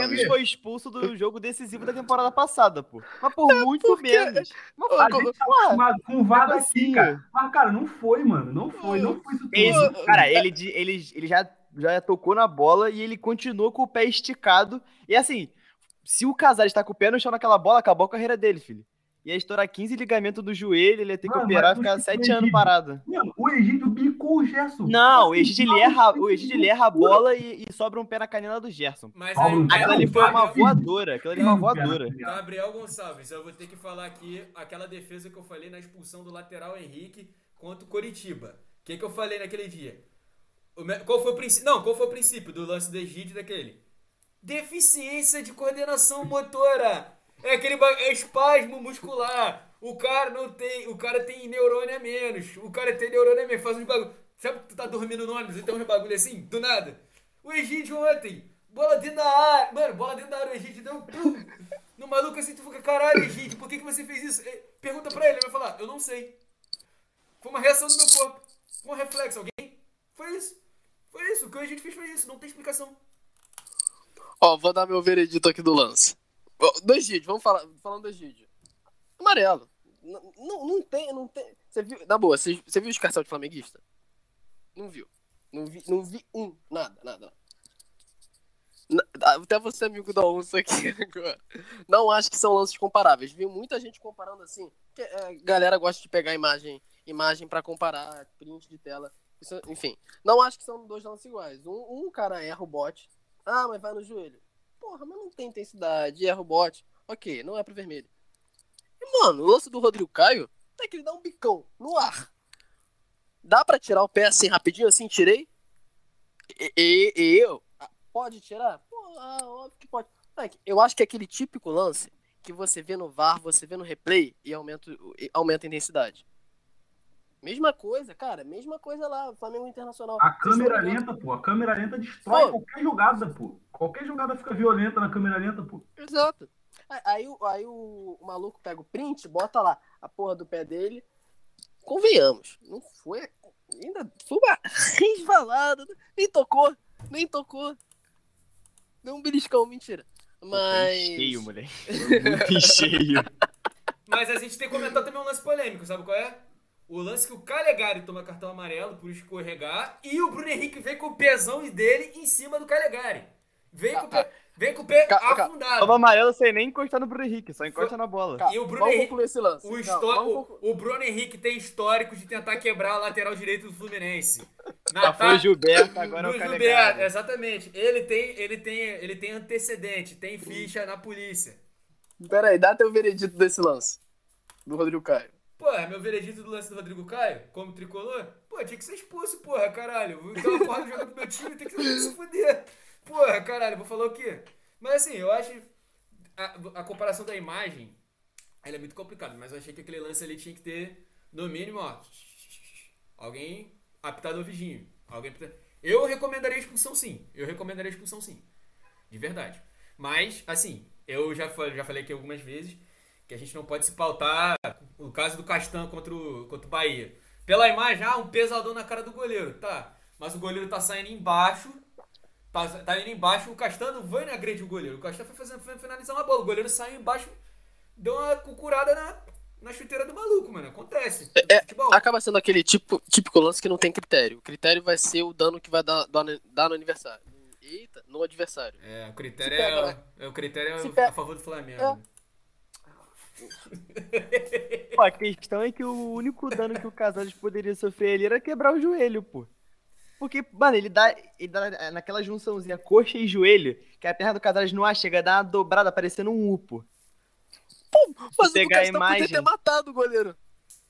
Speaker 4: Rodinei foi expulso do jogo decisivo da temporada passada, pô. Mas por é muito porque... menos.
Speaker 1: Mas, a gente tá acostumado com o VAR daqui, assim, cara. Mas, cara, não foi, mano. Não foi, não foi isso tudo.
Speaker 4: Esse, cara, ele, ele, ele já, já tocou na bola e ele continuou com o pé esticado. E assim, se o Casares tá com o pé no chão naquela bola, acabou a carreira dele, filho ia estourar 15 ligamentos do joelho, ele ia ter que Mano, operar e ficar 7 anos parado.
Speaker 1: Mano, o Egídio bicou o Gerson.
Speaker 4: Não, o Egídio ele erra, o Egídio ele erra a bola e, e, sobra um pé na canela do Gerson.
Speaker 3: Mas aí,
Speaker 4: aquela ali foi uma voadora, aquela ali foi uma voadora.
Speaker 3: Gabriel Gonçalves, eu vou ter que falar aqui aquela defesa que eu falei na expulsão do lateral Henrique contra o Coritiba. O que, que eu falei naquele dia? Qual foi o princípio? Não, qual foi o princípio do lance do Egídio daquele? Deficiência de coordenação motora. É aquele é espasmo muscular. O cara não tem. O cara tem neurônio menos. O cara tem neurônio menos. Faz uns bagulho. Sabe que tu tá dormindo no ônibus e tem uns bagulho assim? Do nada. O Egídio ontem. Bola dentro da área. Mano, bola dentro da área. O Egídio deu um. No maluco assim, tu fica, caralho, Egídio, por que, que você fez isso? Pergunta pra ele, ele vai falar, eu não sei. Foi uma reação do meu corpo. Um reflexo. Alguém? Foi isso. Foi isso. O que o Egídio fez foi isso. Não tem explicação.
Speaker 2: Ó, vou dar meu veredito aqui do lance. Do Egídio, vamos falar falando do Egídio. Amarelo. Não, não, não tem, não tem. Você viu, na boa, você, você viu o escarcel de flamenguista? Não viu. Não vi, não vi um, nada, nada. Até você, amigo da onça aqui agora. Não acho que são lances comparáveis. Vi muita gente comparando assim. Que, é, galera gosta de pegar imagem, imagem para comparar, print de tela. Isso, enfim, não acho que são dois lances iguais. Um, um cara erra o bote. Ah, mas vai no joelho. Porra, mas não tem intensidade, erra o bote. Ok, não é pro vermelho. E, mano, o lance do Rodrigo Caio é que ele dá um bicão no ar. Dá para tirar o pé assim rapidinho, assim, tirei. E, e, e eu, pode tirar? Ah, óbvio que pode. Eu acho que é aquele típico lance que você vê no VAR, você vê no replay e aumenta, e aumenta a intensidade. Mesma coisa, cara, mesma coisa lá, Flamengo Internacional.
Speaker 1: A câmera lenta, pô, a câmera lenta destrói pô. qualquer jogada, pô. Qualquer jogada fica violenta na câmera lenta, pô.
Speaker 2: Exato. Aí, aí o, o maluco pega o print, bota lá a porra do pé dele. Convenhamos, não foi. Ainda foi uma resvalada, nem tocou, nem tocou. Deu um beliscão, mentira. Mas.
Speaker 4: Foi cheio, moleque. Foi muito cheio.
Speaker 3: Mas a gente tem que comentar também um lance polêmico, sabe qual é? O lance que o Calegari toma cartão amarelo por escorregar e o Bruno Henrique vem com o pezão dele em cima do Calegari. Vem com o pé, vem com o pé afundado.
Speaker 4: Toma amarelo sem nem encostar no Bruno Henrique, só encosta na bola.
Speaker 3: E o Bruno vamos Henrique, esse lance. O, Não, o, o, Bruno Henrique tem histórico de tentar quebrar a lateral direito do Fluminense.
Speaker 4: Já foi o Gilberto, agora é o Calegari. Gilberto,
Speaker 3: exatamente. Ele tem, ele, tem, ele tem antecedente, tem ficha na polícia.
Speaker 2: Pera aí, dá teu veredito desse lance. Do Rodrigo Caio.
Speaker 3: Pô, é meu veredito do lance do Rodrigo Caio, como tricolor? Pô, tinha que ser expulso, porra, caralho. Uma porra no jogo pro meu time, tem que se fuder. Porra, caralho, vou falar o quê? Mas assim, eu acho. A, a comparação da imagem, ela é muito complicada, mas eu achei que aquele lance ali tinha que ter, no mínimo, ó. Alguém apitar do viginho. Alguém Eu recomendaria expulsão sim. Eu recomendaria expulsão sim. De verdade. Mas, assim, eu já, já falei aqui algumas vezes que a gente não pode se pautar o caso do Castan contra o, contra o Bahia. Pela imagem, ah, um pesadão na cara do goleiro. Tá, mas o goleiro tá saindo embaixo, tá, tá indo embaixo, o Castan não vai agredir o goleiro. O Castan foi, fazendo, foi finalizar uma bola, o goleiro saiu embaixo, deu uma cucurada na, na chuteira do maluco, mano. Acontece.
Speaker 2: É, acaba sendo aquele tipo, típico lance que não tem critério. O critério vai ser o dano que vai dar, dar no aniversário. Eita, no adversário.
Speaker 3: É, o critério, pega, é, é, o critério é a favor do Flamengo. É.
Speaker 4: pô, a questão é que o único dano que o Casares poderia sofrer ali era quebrar o joelho, pô. Porque, mano, ele dá, ele dá naquela junçãozinha coxa e joelho, que a perna do Casares não chega a dar uma dobrada parecendo um U, pô.
Speaker 2: Pô, mas pegar o a imagem... podia ter matado o goleiro.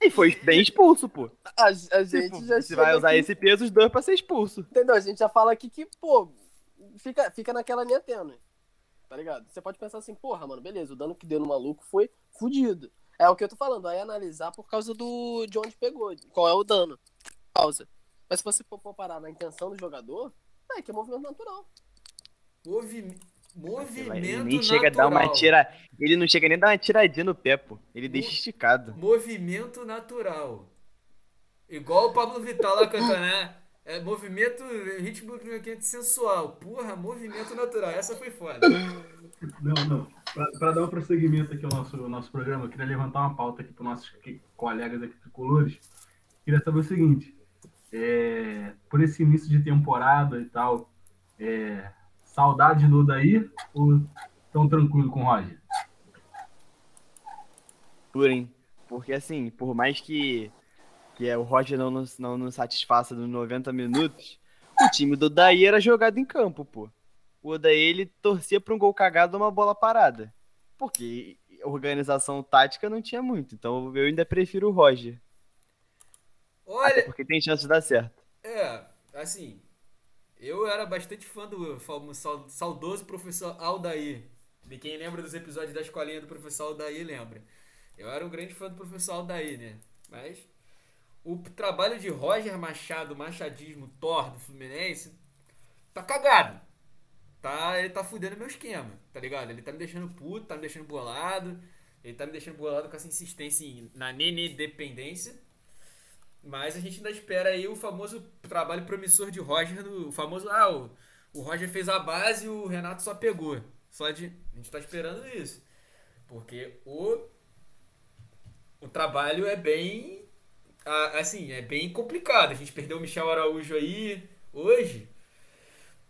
Speaker 4: E foi bem expulso, pô.
Speaker 2: A, a gente tipo, já
Speaker 4: Você vai usar aqui... esse peso, os dois pra ser expulso.
Speaker 2: Entendeu? A gente já fala aqui que, pô, fica, fica naquela linha tênue. Tá ligado? Você pode pensar assim, porra, mano, beleza, o dano que deu no maluco foi fudido. É o que eu tô falando, aí analisar por causa do de onde pegou, qual é o dano. Causa. Mas se você for comparar na intenção do jogador, é que é movimento natural.
Speaker 3: Movi... Movimento ele
Speaker 4: nem
Speaker 3: natural.
Speaker 4: chega a dar uma tira, ele não chega nem a dar uma tiradinha no pé, pô. Ele Mo... deixa esticado.
Speaker 3: Movimento natural. Igual o Pablo Vital lá cantando, né? É movimento, ritmo sensual. Porra, movimento natural. Essa foi foda.
Speaker 1: Não, não. Para dar um prosseguimento aqui ao nosso, ao nosso programa, eu queria levantar uma pauta aqui para nossos colegas aqui tricolores. Queria saber o seguinte: é, por esse início de temporada e tal, é, saudade do Odair ou tão tranquilo com o Roger?
Speaker 4: Porém, porque assim, por mais que que é o Roger não nos, não nos satisfaça nos 90 minutos, o time do Daí era jogado em campo, pô. O Odaí, ele torcia para um gol cagado ou uma bola parada. Porque organização tática não tinha muito, então eu ainda prefiro o Roger.
Speaker 3: Olha, Até
Speaker 4: porque tem chance de dar certo.
Speaker 3: É, assim, eu era bastante fã do saudoso professor Aldair. De quem lembra dos episódios da escolinha do professor Aldair, lembra. Eu era um grande fã do professor Aldair, né? Mas o trabalho de Roger Machado, machadismo, Thor do Fluminense, tá cagado. Tá, ele tá fudendo meu esquema, tá ligado? Ele tá me deixando puto, tá me deixando bolado. Ele tá me deixando bolado com essa insistência na nene dependência. Mas a gente ainda espera aí o famoso trabalho promissor de Roger, no, o famoso, ah, o, o Roger fez a base e o Renato só pegou. Só de, a gente tá esperando isso. Porque o, o trabalho é bem assim, é bem complicado. A gente perdeu o Michel Araújo aí hoje.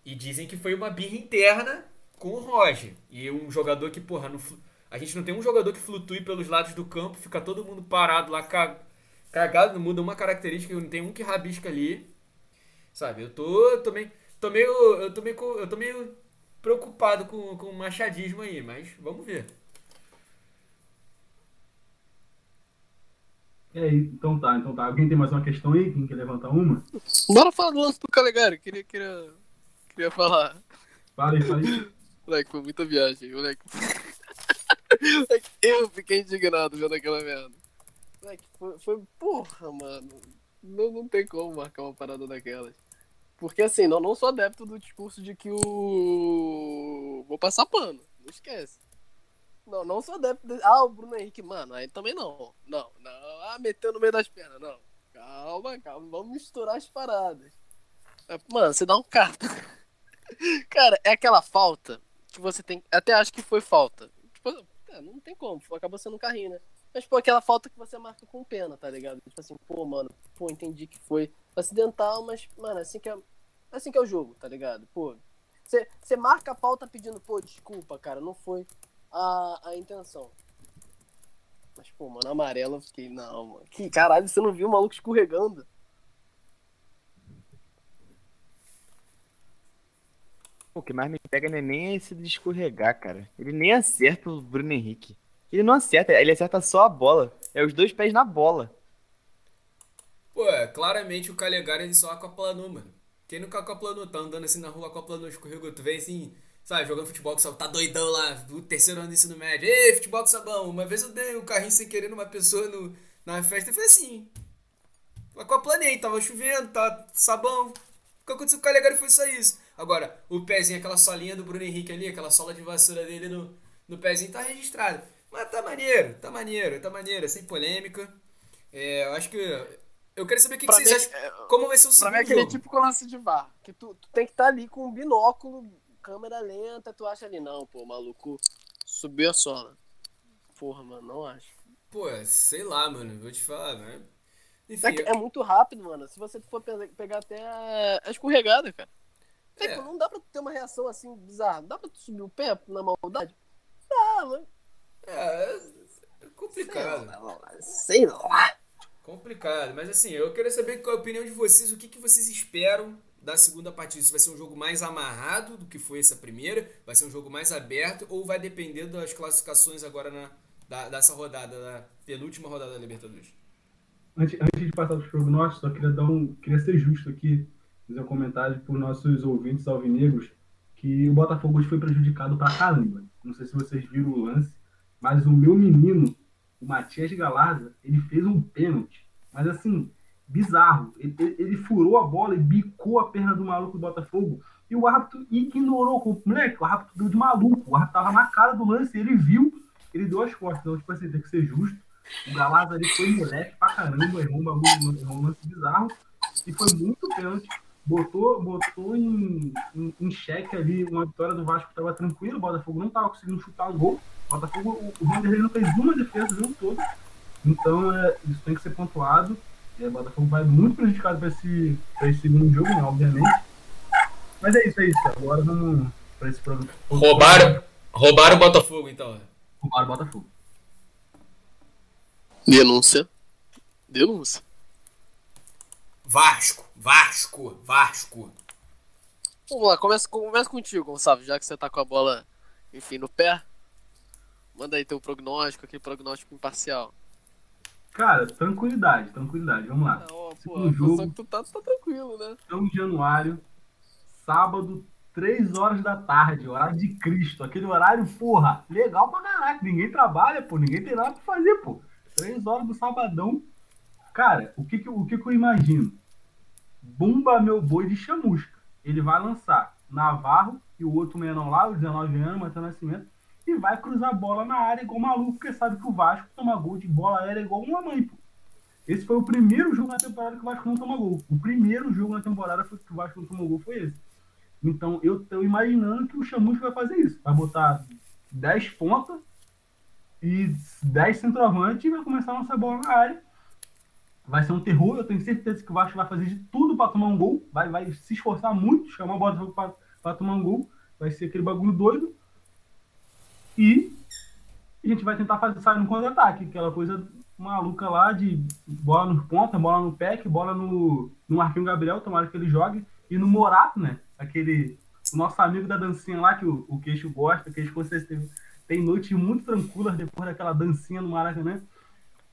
Speaker 3: E dizem que foi uma birra interna com o Roger. E um jogador que, porra, não, a gente não tem um jogador que flutue pelos lados do campo, fica todo mundo parado lá, cagado, não muda uma característica, não tem um que rabisca ali. Sabe, eu tô, tô meio, tô meio, eu tô meio, eu tô meio preocupado com, com o machadismo aí, mas vamos ver.
Speaker 1: É, então tá, então tá. Alguém tem mais uma questão aí? Quem quer levantar uma?
Speaker 2: Bora falar do lance do Calegari, queria, queria, queria falar.
Speaker 1: Falei, falei.
Speaker 2: Moleque, foi muita viagem, moleque. Eu fiquei indignado vendo aquela merda. Moleque, foi, foi porra, mano. Não, não tem como marcar uma parada daquelas. Porque assim, não, não sou adepto do discurso de que o. Vou passar pano, não esquece. Não, não sou adepto. De... Ah, o Bruno Henrique, mano, aí também não. Não, não. Ah, meteu no meio das pernas, não. Calma, calma, vamos misturar as paradas. Mano, você dá um cartão. Cara, é aquela falta que você tem. Até acho que foi falta. Tipo, é, não tem como, acabou sendo um carrinho, né? Mas, pô, aquela falta que você marca com pena, tá ligado? Tipo assim, pô, mano, pô, entendi que foi acidental, mas, mano, assim que é, assim que é o jogo, tá ligado? Pô, você marca a falta pedindo, pô, desculpa, cara, não foi a, a intenção. Mas, pô, mano, amarelo eu fiquei, não, mano. Que caralho, você não viu o maluco escorregando?
Speaker 4: O que mais me pega não é nem esse de escorregar, cara. Ele nem acerta o Bruno Henrique. Ele não acerta, ele acerta só a bola. É os dois pés na bola.
Speaker 3: Pô, é, claramente o Calegari ele só aquaplanou, mano. Quem nunca aquaplanou? Tá andando assim na rua, aquaplanou, escorregou. Tu vem assim, sabe, jogando futebol que tá doidão lá, do terceiro ano de ensino médio. Ei, futebol com sabão. Uma vez eu dei o um carrinho sem querer numa pessoa no, na festa e foi assim. Aquaplanei, tava chovendo, tá sabão. O que aconteceu com o Calegari foi só isso. Agora, o pezinho, aquela solinha do Bruno Henrique ali, aquela sola de vassoura dele no, no pezinho, tá registrado. Mas tá maneiro, tá maneiro, tá maneiro, sem polêmica. É, eu acho que. Eu quero saber o que, que vocês acham. É, como vai ser o segundo
Speaker 2: Pra mim é aquele tipo com lance de bar. Que tu, tu tem que estar tá ali com um binóculo, câmera lenta, tu acha ali, não, pô, maluco subiu a sola. Porra, mano, não acho.
Speaker 3: Pô, sei lá, mano, vou te falar, né?
Speaker 2: Enfim, é, eu... é muito rápido, mano. Se você for pegar até a escorregada, cara. É. Tipo, não dá pra ter uma reação assim bizarra. Dá pra tu subir o pé na maldade? Dá, mas.
Speaker 3: É, é complicado.
Speaker 2: Sei lá, sei lá.
Speaker 3: Complicado. Mas assim, eu queria saber qual é a opinião de vocês. O que, que vocês esperam da segunda partida? Se vai ser um jogo mais amarrado do que foi essa primeira? Vai ser um jogo mais aberto? Ou vai depender das classificações agora na, da, dessa rodada, da penúltima rodada da Libertadores?
Speaker 1: Antes, antes de passar para nosso, só queria dar um. Queria ser justo aqui fazer um comentário para os nossos ouvintes alvinegros que o Botafogo hoje foi prejudicado para caramba. Não sei se vocês viram o lance, mas o meu menino, o Matias Galarza, ele fez um pênalti, mas assim, bizarro. Ele, ele, furou a bola e bicou a perna do maluco do Botafogo e o árbitro ignorou. O moleque, o árbitro deu de maluco. O árbitro tava na cara do lance, ele viu, ele deu as costas. Então, tipo assim, tem que ser justo. O Galarza ali foi moleque pra caramba, errou um bagulho, errou um lance bizarro e foi muito pênalti botou, botou em, em, em xeque ali uma vitória do Vasco que estava tranquilo, o Botafogo não estava conseguindo chutar um gol. O Botafogo, o, o Vanderlei não fez uma defesa o jogo todo. Então é, isso tem que ser pontuado. É, o Botafogo vai muito prejudicado para esse, esse segundo jogo, né, obviamente. Mas é isso, é isso. Agora vamos para esse programa.
Speaker 3: Roubaram, roubaram o Botafogo, então.
Speaker 1: Roubaram o Botafogo.
Speaker 2: Denúncia. Denúncia.
Speaker 3: Vasco, Vasco, Vasco.
Speaker 2: Vamos lá, começa, começa contigo, Gonçalo, já que você tá com a bola, enfim, no pé. Manda aí teu prognóstico, aquele prognóstico imparcial.
Speaker 1: Cara, tranquilidade, tranquilidade, vamos lá.
Speaker 2: Não, pô, jogo, que tu tá, tá tranquilo, né?
Speaker 1: Então, januário, sábado, 3 horas da tarde, horário de Cristo. Aquele horário, porra, legal pra caraca. Ninguém trabalha, pô, ninguém tem nada pra fazer, pô. 3 horas do sabadão, Cara, o que, que, o que, que eu imagino? Bumba meu boi de chamusca. Ele vai lançar Navarro e o outro menor lá, os 19 anos, Matheus Nascimento, e vai cruzar a bola na área igual maluco, porque sabe que o Vasco toma gol de bola aérea igual uma mãe, pô. Esse foi o primeiro jogo na temporada que o Vasco não toma gol. O primeiro jogo na temporada foi que o Vasco não tomou gol foi esse. Então eu estou imaginando que o Chamusca vai fazer isso. Vai botar 10 pontas e 10 centroavantes e vai começar a lançar bola na área vai ser um terror. Eu tenho certeza que o Vasco vai fazer de tudo para tomar um gol. Vai, vai se esforçar muito, chamar o Botafogo para tomar um gol. Vai ser aquele bagulho doido. E a gente vai tentar fazer sair no contra-ataque, aquela coisa maluca lá de bola no ponta, bola no PEC, bola no, no Marquinhos Gabriel, tomara que ele jogue. E no Morato, né? Aquele. Nosso amigo da dancinha lá, que o, o queixo gosta, que com certeza tem noites muito tranquilas depois daquela dancinha no Maracanã.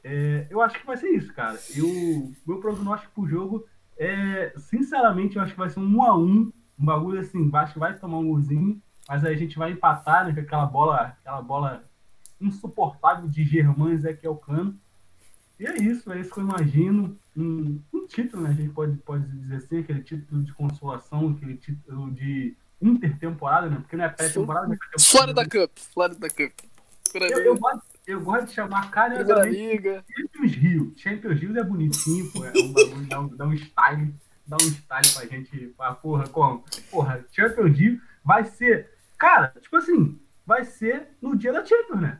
Speaker 1: É, eu acho que vai ser isso, cara. Eu, meu prognóstico pro jogo é, sinceramente, eu acho que vai ser um 1 a 1 um bagulho assim, que vai tomar um golzinho, mas aí a gente vai empatar, né, com aquela bola, aquela bola insuportável de Germán Zé Cano. E é isso, é isso que eu imagino. Um, um, título, né? A gente pode, pode dizer assim, aquele título de consolação, aquele título de intertemporada, né? Porque não é pré-temporada,
Speaker 2: né? Florida Cup, Florida Cup.
Speaker 1: Eu, eu, gosto, eu gosto de chamar carinhosamente Champions Rio. Champions Rio é bonitinho, pô. É um bagulho, dá um, dá um style, dá um style pra gente. Pra, porra, como? Porra, Champions Rio vai ser. Cara, tipo assim, vai ser no dia da Champions, né?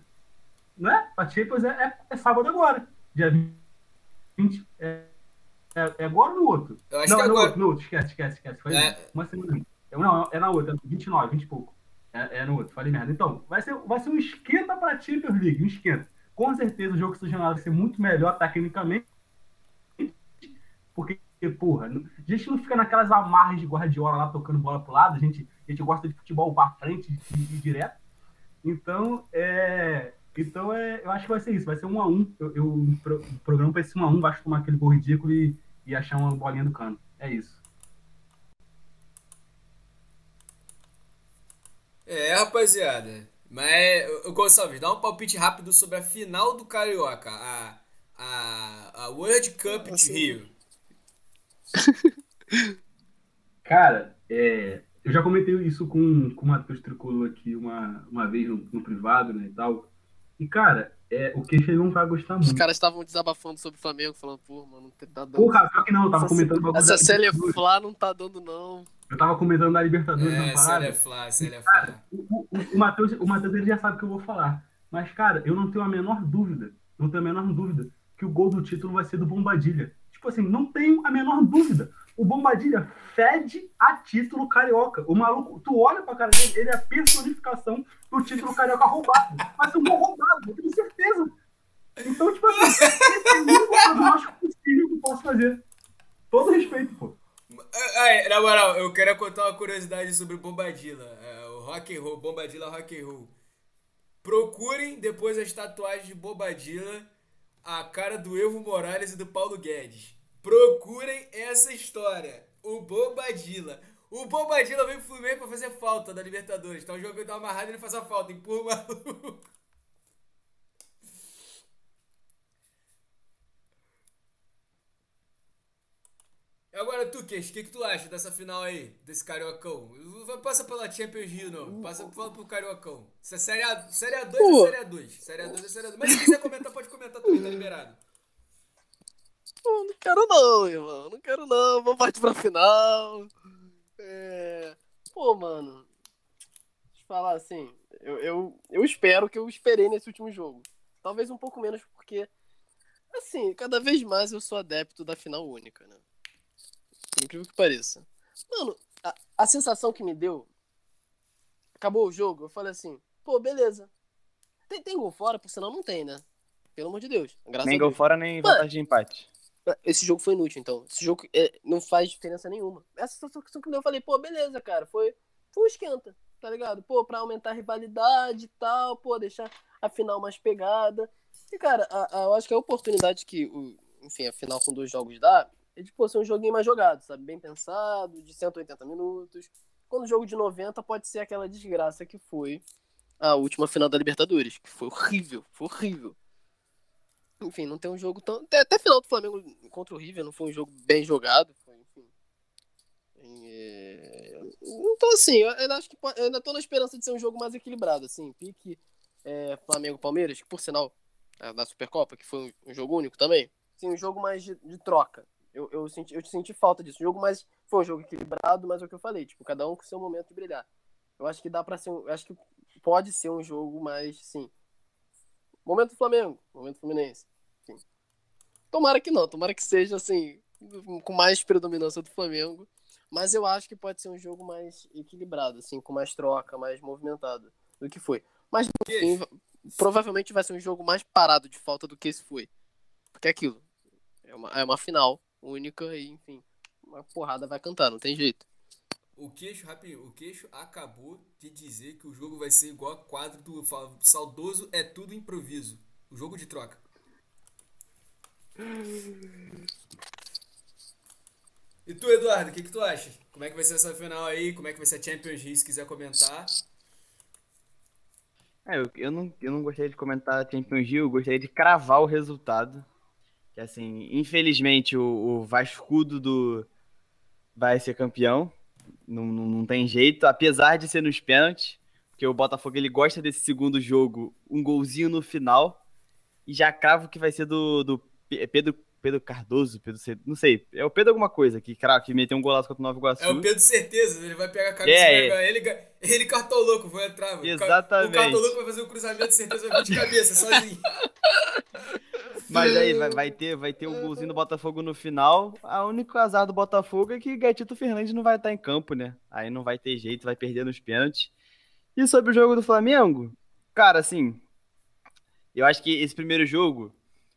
Speaker 1: Não é? A Champions é, é, é sábado agora. Dia 20. É, é, é agora ou no outro?
Speaker 3: Eu acho
Speaker 1: não,
Speaker 3: que
Speaker 1: é
Speaker 3: no
Speaker 1: outro, no outro, esquece, esquece, esquece. Foi
Speaker 3: É.
Speaker 1: uma semana. É, não, é na outra, é 29, 20 e pouco. É, é no outro, falei merda. Então, vai ser, vai ser um esquenta pra Champions League, um esquenta. Com certeza o jogo sugerido vai ser muito melhor tecnicamente. Porque, porra, a gente não fica naquelas amarras de Guardiola lá tocando bola pro lado, a gente, a gente gosta de futebol pra frente e, e direto. Então, é, então é, eu acho que vai ser isso, vai ser um a um. Eu, eu, o programa vai ser um a um, vai tomar aquele gol ridículo e, e achar uma bolinha do cano. É isso.
Speaker 3: É, rapaziada. Mas, Gonçalves, dá um palpite rápido sobre a final do Carioca, a, a, a World Cup de Rio.
Speaker 1: Cara, é, eu já comentei isso com, com o Matheus Tricolor aqui uma, uma vez no, no privado, né, e tal. E, cara, é, o que ele não vai gostar muito.
Speaker 2: Os caras estavam desabafando sobre o Flamengo, falando, pô, mano, não tá dando.
Speaker 1: Porra, pior que não, eu tava
Speaker 2: essa,
Speaker 1: comentando bagulho
Speaker 2: Essa
Speaker 1: Libertadores.
Speaker 2: Flá não tá dando, não.
Speaker 1: Eu tava comentando da Libertadores na
Speaker 3: É. Célia Flá, Célia Flá.
Speaker 1: O, o, o Matheus, o Matheus ele já sabe o que eu vou falar. Mas, cara, eu não tenho a menor dúvida, não tenho a menor dúvida que o gol do título vai ser do Bombadilha. Tipo assim, não tenho a menor dúvida. O Bombadilha fede a título carioca. O maluco, tu olha pra cara dele, ele é a personificação do título carioca roubado. Mas um gol roubado, eu tenho certeza. Então, tipo assim, esse é o único prognóstico possível que eu posso fazer. Todo respeito, pô.
Speaker 3: É, é, na moral, eu quero contar uma curiosidade sobre o Bombadilla. É, o rock and roll, Bombadilla rock and roll. Procurem depois as tatuagens de Bombadilla, a cara do Evo Morales e do Paulo Guedes. Procurem essa história. O Bombadilla. O Bombadilla veio pro Fluminense pra fazer falta da Libertadores. Tá o jogo tá amarrado ele faz a falta. Empurra o maluco. Agora tu, o que, que tu acha dessa final aí, desse Cariocão? Passa pela Champions Rio, não. Passa fala pro Cariocão. Se é Série A, série A2
Speaker 2: Pô.
Speaker 3: é Série A2. Série A2 é Série A2. Mas se quiser comentar, pode comentar também, tá liberado.
Speaker 2: Pô, não quero não, irmão. Não quero não. Vamos partir pra final. É... Pô, mano. Deixa eu falar assim. Eu, eu, eu espero que eu esperei nesse último jogo. Talvez um pouco menos, porque. Assim, cada vez mais eu sou adepto da final única, né? Por incrível que pareça. Mano, a, a sensação que me deu. Acabou o jogo, eu falei assim, pô, beleza. Tem, tem gol fora, por sinal não tem, né? Pelo amor de Deus.
Speaker 4: Nem gol
Speaker 2: Deus.
Speaker 4: fora, nem
Speaker 2: Mano.
Speaker 4: vantagem de empate.
Speaker 2: Esse jogo foi inútil, então. Esse jogo é, não faz diferença nenhuma. Essa sensação que eu falei, pô, beleza, cara. Foi, foi um esquenta, tá ligado? Pô, pra aumentar a rivalidade e tal, pô, deixar a final mais pegada. E, cara, a- a- eu acho que a oportunidade que, o, enfim, a final com dois jogos dá é de, pô, ser um joguinho mais jogado, sabe? Bem pensado, de 180 minutos. Quando o jogo de 90 pode ser aquela desgraça que foi a última final da Libertadores, que foi horrível, foi horrível. Enfim, não tem um jogo tão. Até, até final do Flamengo contra o River não foi um jogo bem jogado. Foi, enfim. É, Então, assim, eu ainda acho que eu ainda tô na esperança de ser um jogo mais equilibrado, assim. Pique é, Flamengo-Palmeiras, que por sinal, é, da Supercopa, que foi um, jogo único também. Sim, um jogo mais de, de troca. Eu, eu, senti, eu senti falta disso. Um jogo mais. Foi um jogo equilibrado, mas é o que eu falei, tipo, cada um com seu momento de brilhar. Eu acho que dá pra ser um. Eu acho que pode ser um jogo mais, sim. Momento do Flamengo, momento Fluminense. Tomara que não, tomara que seja assim, com mais predominância do Flamengo. Mas eu acho que pode ser um jogo mais equilibrado, assim, com mais troca, mais movimentado do que foi. Mas no fim, va- provavelmente vai ser um jogo mais parado de falta do que esse foi. Porque é aquilo. É uma, é uma final única e, enfim, uma porrada vai cantar, não tem jeito.
Speaker 3: O queixo, rapidinho, o queixo acabou de dizer que o jogo vai ser igual a quadro do saudoso é tudo improviso. O jogo de troca. E tu, Eduardo, o que, que tu acha? Como é que vai ser essa final aí? Como é que vai ser a Champions League, se quiser comentar?
Speaker 4: É, eu, eu, não, eu não gostaria de comentar a Champions League, eu gostaria de cravar o resultado. Que assim, infelizmente o, o Vascudo do vai ser campeão. Não, não, não, tem jeito, apesar de ser nos pênaltis, porque o Botafogo ele gosta desse segundo jogo, um golzinho no final. E já cravo que vai ser do, do Pedro Pedro Cardoso, Pedro não sei, é o Pedro alguma coisa que, que meteu um golaço contra o Nova Iguaçu.
Speaker 3: É o Pedro certeza, ele vai pegar a camisa é, é. ele, ele cartoloco, vai entrar.
Speaker 4: Exatamente.
Speaker 3: O cartoloco vai fazer um cruzamento, certeza vai vir de cabeça, sozinho.
Speaker 4: Mas aí vai, vai, ter, vai ter o um golzinho do Botafogo no final. A única azar do Botafogo é que Gatito Fernandes não vai estar em campo, né? Aí não vai ter jeito, vai perder nos pênaltis. E sobre o jogo do Flamengo, cara, assim, eu acho que esse primeiro jogo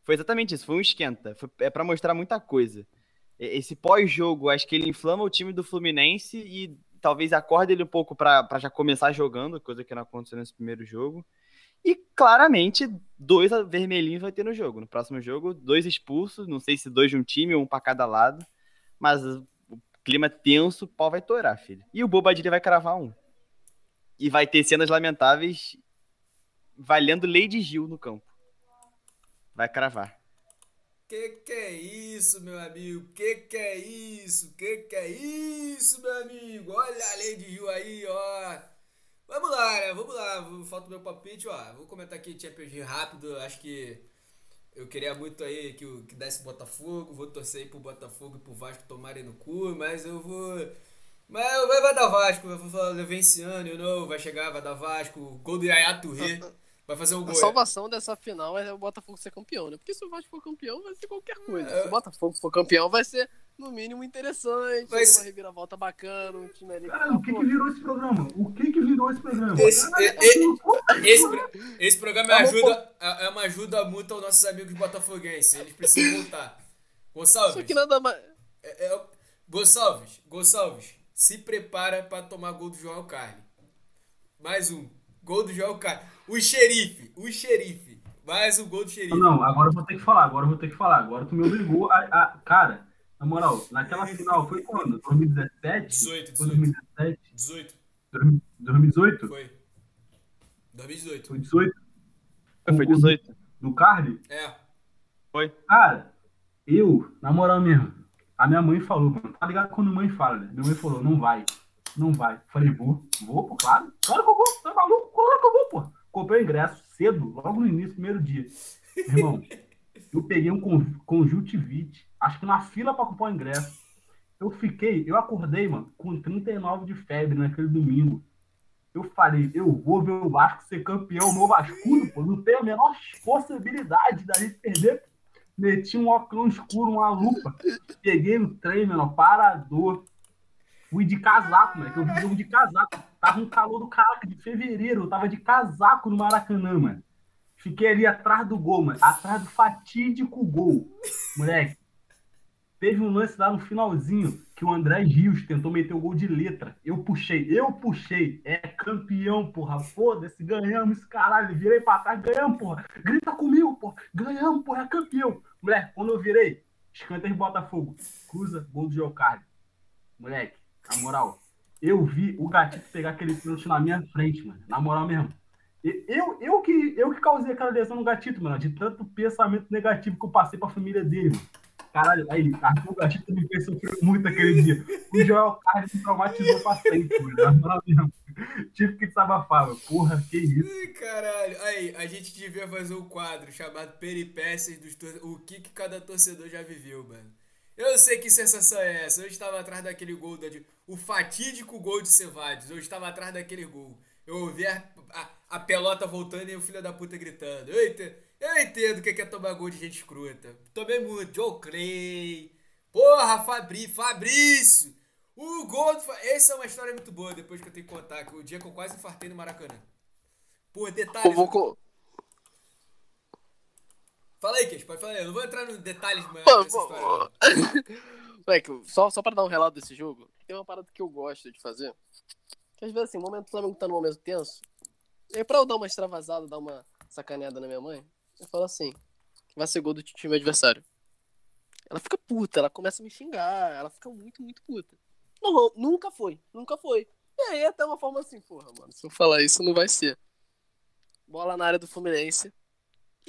Speaker 4: foi exatamente isso, foi um esquenta. Foi, é para mostrar muita coisa. Esse pós-jogo, acho que ele inflama o time do Fluminense e talvez acorde ele um pouco para já começar jogando, coisa que não aconteceu nesse primeiro jogo. E claramente, dois vermelhinhos vai ter no jogo. No próximo jogo, dois expulsos, não sei se dois de um time ou um para cada lado, mas o clima tenso, o pau vai torar, filho. E o Bobadilha vai cravar um. E vai ter cenas lamentáveis valendo Lady Gil no campo. Vai cravar.
Speaker 3: Que que é isso, meu amigo? Que que é isso? Que que é isso, meu amigo? Olha a lei de Rio aí, ó. Vamos lá, né? Vamos lá. Falta o meu palpite, ó. Vou comentar aqui Champions League rápido. Acho que eu queria muito aí que, que desse Botafogo. Vou torcer aí pro Botafogo e pro Vasco tomarem no cu, mas eu vou. Mas vai, vai dar Vasco. Eu vou falar, levei esse ano, you know, vai chegar, vai dar Vasco. Gol do Yaya Touré. Vai fazer um gol.
Speaker 2: A salvação dessa final é o Botafogo ser campeão, né? Porque se o Vasco for campeão, vai ser qualquer coisa. É. Se o Botafogo for campeão, vai ser, no mínimo, interessante. Vai ser uma reviravolta bacana, um time ali.
Speaker 1: Cara, o que que virou esse programa? O que que virou esse programa?
Speaker 3: Esse, Cara, esse, esse, esse, programa é, ajuda, é, é uma ajuda muito aos nossos amigos botafoguenses. Eles precisam voltar. Gonçalves. Isso
Speaker 2: que nada mais.
Speaker 3: É, é, Gonçalves, Gonçalves, se prepara para tomar gol do João Carne. Mais um. Gol do João Carne. O xerife, o xerife. Mais um gol do xerife.
Speaker 1: Não, agora eu vou ter que falar, agora eu vou ter que falar. Agora tu me obrigou a. a cara, na moral, naquela final foi quando? 2017?
Speaker 3: 18, 18.
Speaker 1: Foi 2017?
Speaker 3: 18.
Speaker 1: 2018?
Speaker 3: Foi. 2018.
Speaker 1: Foi 18?
Speaker 4: Foi 18.
Speaker 1: No card?
Speaker 3: É.
Speaker 4: Foi.
Speaker 1: Cara, eu, na moral mesmo, a minha mãe falou, mano, tá ligado quando a mãe fala, né? Minha mãe falou, não vai, não vai. Falei, vou, vou, pô, claro. Claro que eu vou, tá maluco? Claro que eu vou, pô comprei o ingresso cedo, logo no início, primeiro dia. Irmão, eu peguei um conjuntivite, acho que na fila para comprar o ingresso. Eu fiquei, eu acordei, mano, com 39 de febre naquele domingo. Eu falei, eu vou ver o Vasco ser campeão, meu Vasco, pô, não tem a menor possibilidade da gente perder. Meti um óculos escuro, uma lupa, peguei no trem, mano, parador. Fui de casaco, mano, que eu vi de casaco Tava um calor do caraca de fevereiro. Eu tava de casaco no Maracanã, mano. Fiquei ali atrás do gol, mano. Atrás do fatídico gol. Moleque. Teve um lance lá no finalzinho que o André Rios tentou meter o gol de letra. Eu puxei, eu puxei. É campeão, porra. Foda-se, ganhamos caralho. Virei pra trás, ganhamos, porra. Grita comigo, porra. Ganhamos, porra, é campeão. Moleque, quando eu virei, escanteio Botafogo. Cruza, gol do Geocardi. Moleque, na moral, eu vi o gatito pegar aquele pênalti na minha frente, mano. Na moral mesmo. Eu, eu, que, eu que causei aquela lesão no gatito, mano. De tanto pensamento negativo que eu passei pra família dele, mano. Caralho, aí, o gatito me fez sofrer muito aquele dia. O Joel Carlos me traumatizou pra sempre, mano. Na moral mesmo. Tive que desabafar, mano. Porra, que isso.
Speaker 3: Caralho. Aí, a gente devia fazer um quadro chamado Peripécias dos torcedores. O que, que cada torcedor já viveu, mano. Eu sei que sensação é essa. Eu estava atrás daquele gol, da, o fatídico gol de Cevades. Eu estava atrás daquele gol. Eu ouvi a, a, a, pelota voltando e o filho da puta gritando. Eu entendo, eu entendo o que é tomar gol de gente escrota. Tomei muito. Joe Clay. Porra, Fabri, Fabrício. O gol do. Essa é uma história muito boa depois que eu tenho que contar. Que o dia que eu quase infartei no Maracanã. Por detalhes. Eu vou, Fala aí, Kesh, pode falar aí. Eu não vou entrar nos detalhes maiores dessa história.
Speaker 2: Moleque, só, só pra dar um relato desse jogo, tem uma parada que eu gosto de fazer. Que às vezes, assim, o momento do Flamengo tá num momento tenso. E pra eu dar uma extravasada, dar uma sacaneada na minha mãe, eu falo assim: vai ser gol do time adversário. ela fica puta, ela começa a me xingar, ela fica muito, muito puta. Não, nunca foi, nunca foi. E aí até uma forma assim, porra, mano, se eu falar isso não vai ser. Bola na área do Fluminense.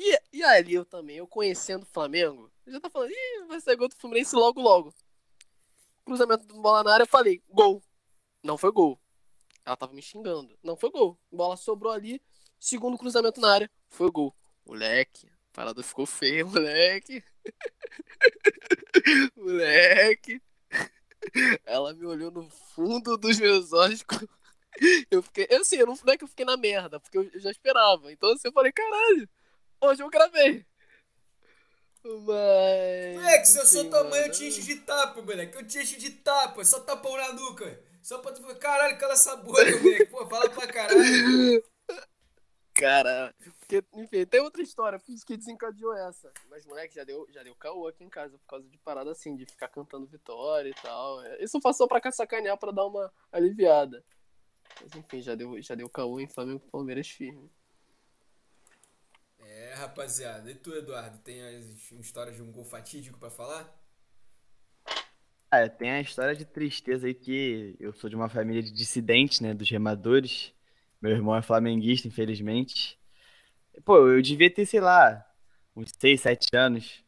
Speaker 2: E, e ali eu também, eu conhecendo o Flamengo, já tá falando, ih, vai ser gol do Fluminense logo, logo. Cruzamento de bola na área, eu falei, gol. Não foi gol. Ela tava me xingando. Não foi gol. Bola sobrou ali, segundo cruzamento na área, foi gol. Moleque, a parada ficou feia, moleque. moleque. Ela me olhou no fundo dos meus olhos. Eu fiquei. Eu assim, eu não, não é que eu fiquei na merda, porque eu, já esperava. Então assim, eu falei, caralho, hoje eu gravei. Mas.
Speaker 3: Moleque, se eu sou tua mãe, eu te encho de tapa, moleque. Eu te encho de tapa, só tapão na nuca. Só pra tu falar, caralho, cala essa boca, moleque. Pô, fala pra caralho.
Speaker 2: Cara, porque, enfim, tem outra história, por isso que desencadeou essa. Mas, moleque, já deu, já deu caô aqui em casa por causa de parada assim, de ficar cantando vitória e tal. Isso passou pra sacanear pra dar uma aliviada. Mas, enfim, já deu, já deu caô em Flamengo e Palmeiras firme.
Speaker 3: É, rapaziada. E tu, Eduardo, tem as histórias de um gol fatídico pra falar?
Speaker 4: Ah, tem a história de tristeza aí que eu sou de uma família de dissidentes, né, dos remadores. Meu irmão é flamenguista, infelizmente. Pô, eu devia ter, sei lá, uns 6, 7 anos.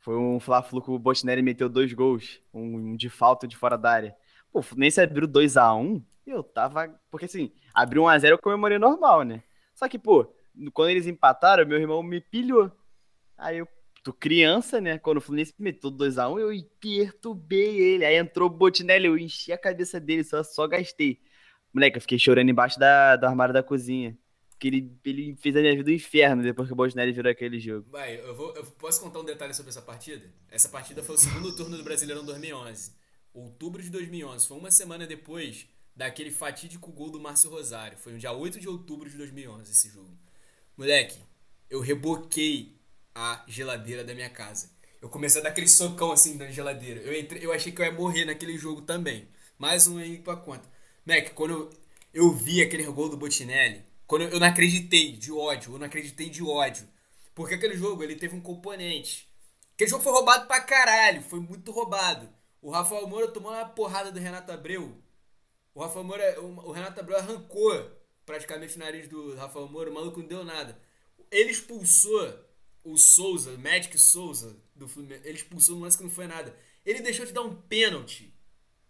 Speaker 4: Foi um Fla-Flu que o Botinelli meteu dois gols, um de falta de fora da área. Pô, o Fluminense abriu 2x1 e eu tava... Porque assim, abriu 1x0 eu comemorei normal, né? Só que, pô, quando eles empataram, meu irmão me pilhou. Aí eu, tô criança, né? Quando o Fluminense meteu 2x1, eu perturbei ele. Aí entrou o Botinelli, eu enchi a cabeça dele, só, só gastei. Moleque, eu fiquei chorando embaixo da, do armário da cozinha. Porque ele, ele fez a minha vida um inferno depois que o Bolsonaro virou aquele jogo.
Speaker 3: Vai, eu, vou, eu posso contar um detalhe sobre essa partida? Essa partida foi o segundo turno do Brasileirão 2011. Outubro de 2011. Foi uma semana depois daquele fatídico gol do Márcio Rosário. Foi no dia 8 de outubro de 2011 esse jogo. Moleque, eu reboquei a geladeira da minha casa. Eu comecei a dar aquele socão assim na geladeira. Eu, entrei, eu achei que eu ia morrer naquele jogo também. Mais um aí pra conta. Mac, quando eu, eu vi aquele gol do Botinelli, quando eu, eu não acreditei de ódio, eu não acreditei de ódio. Porque aquele jogo, ele teve um componente. Aquele jogo foi roubado pra caralho, foi muito roubado. O Rafael Moura tomou uma porrada do Renato Abreu. O Rafael Moura, o, o Renato Abreu arrancou praticamente o nariz do Rafael Moura, o maluco não deu nada. Ele expulsou o Souza, o Magic Souza do Fluminense, ele expulsou no lance que não foi nada. Ele deixou de dar um pênalti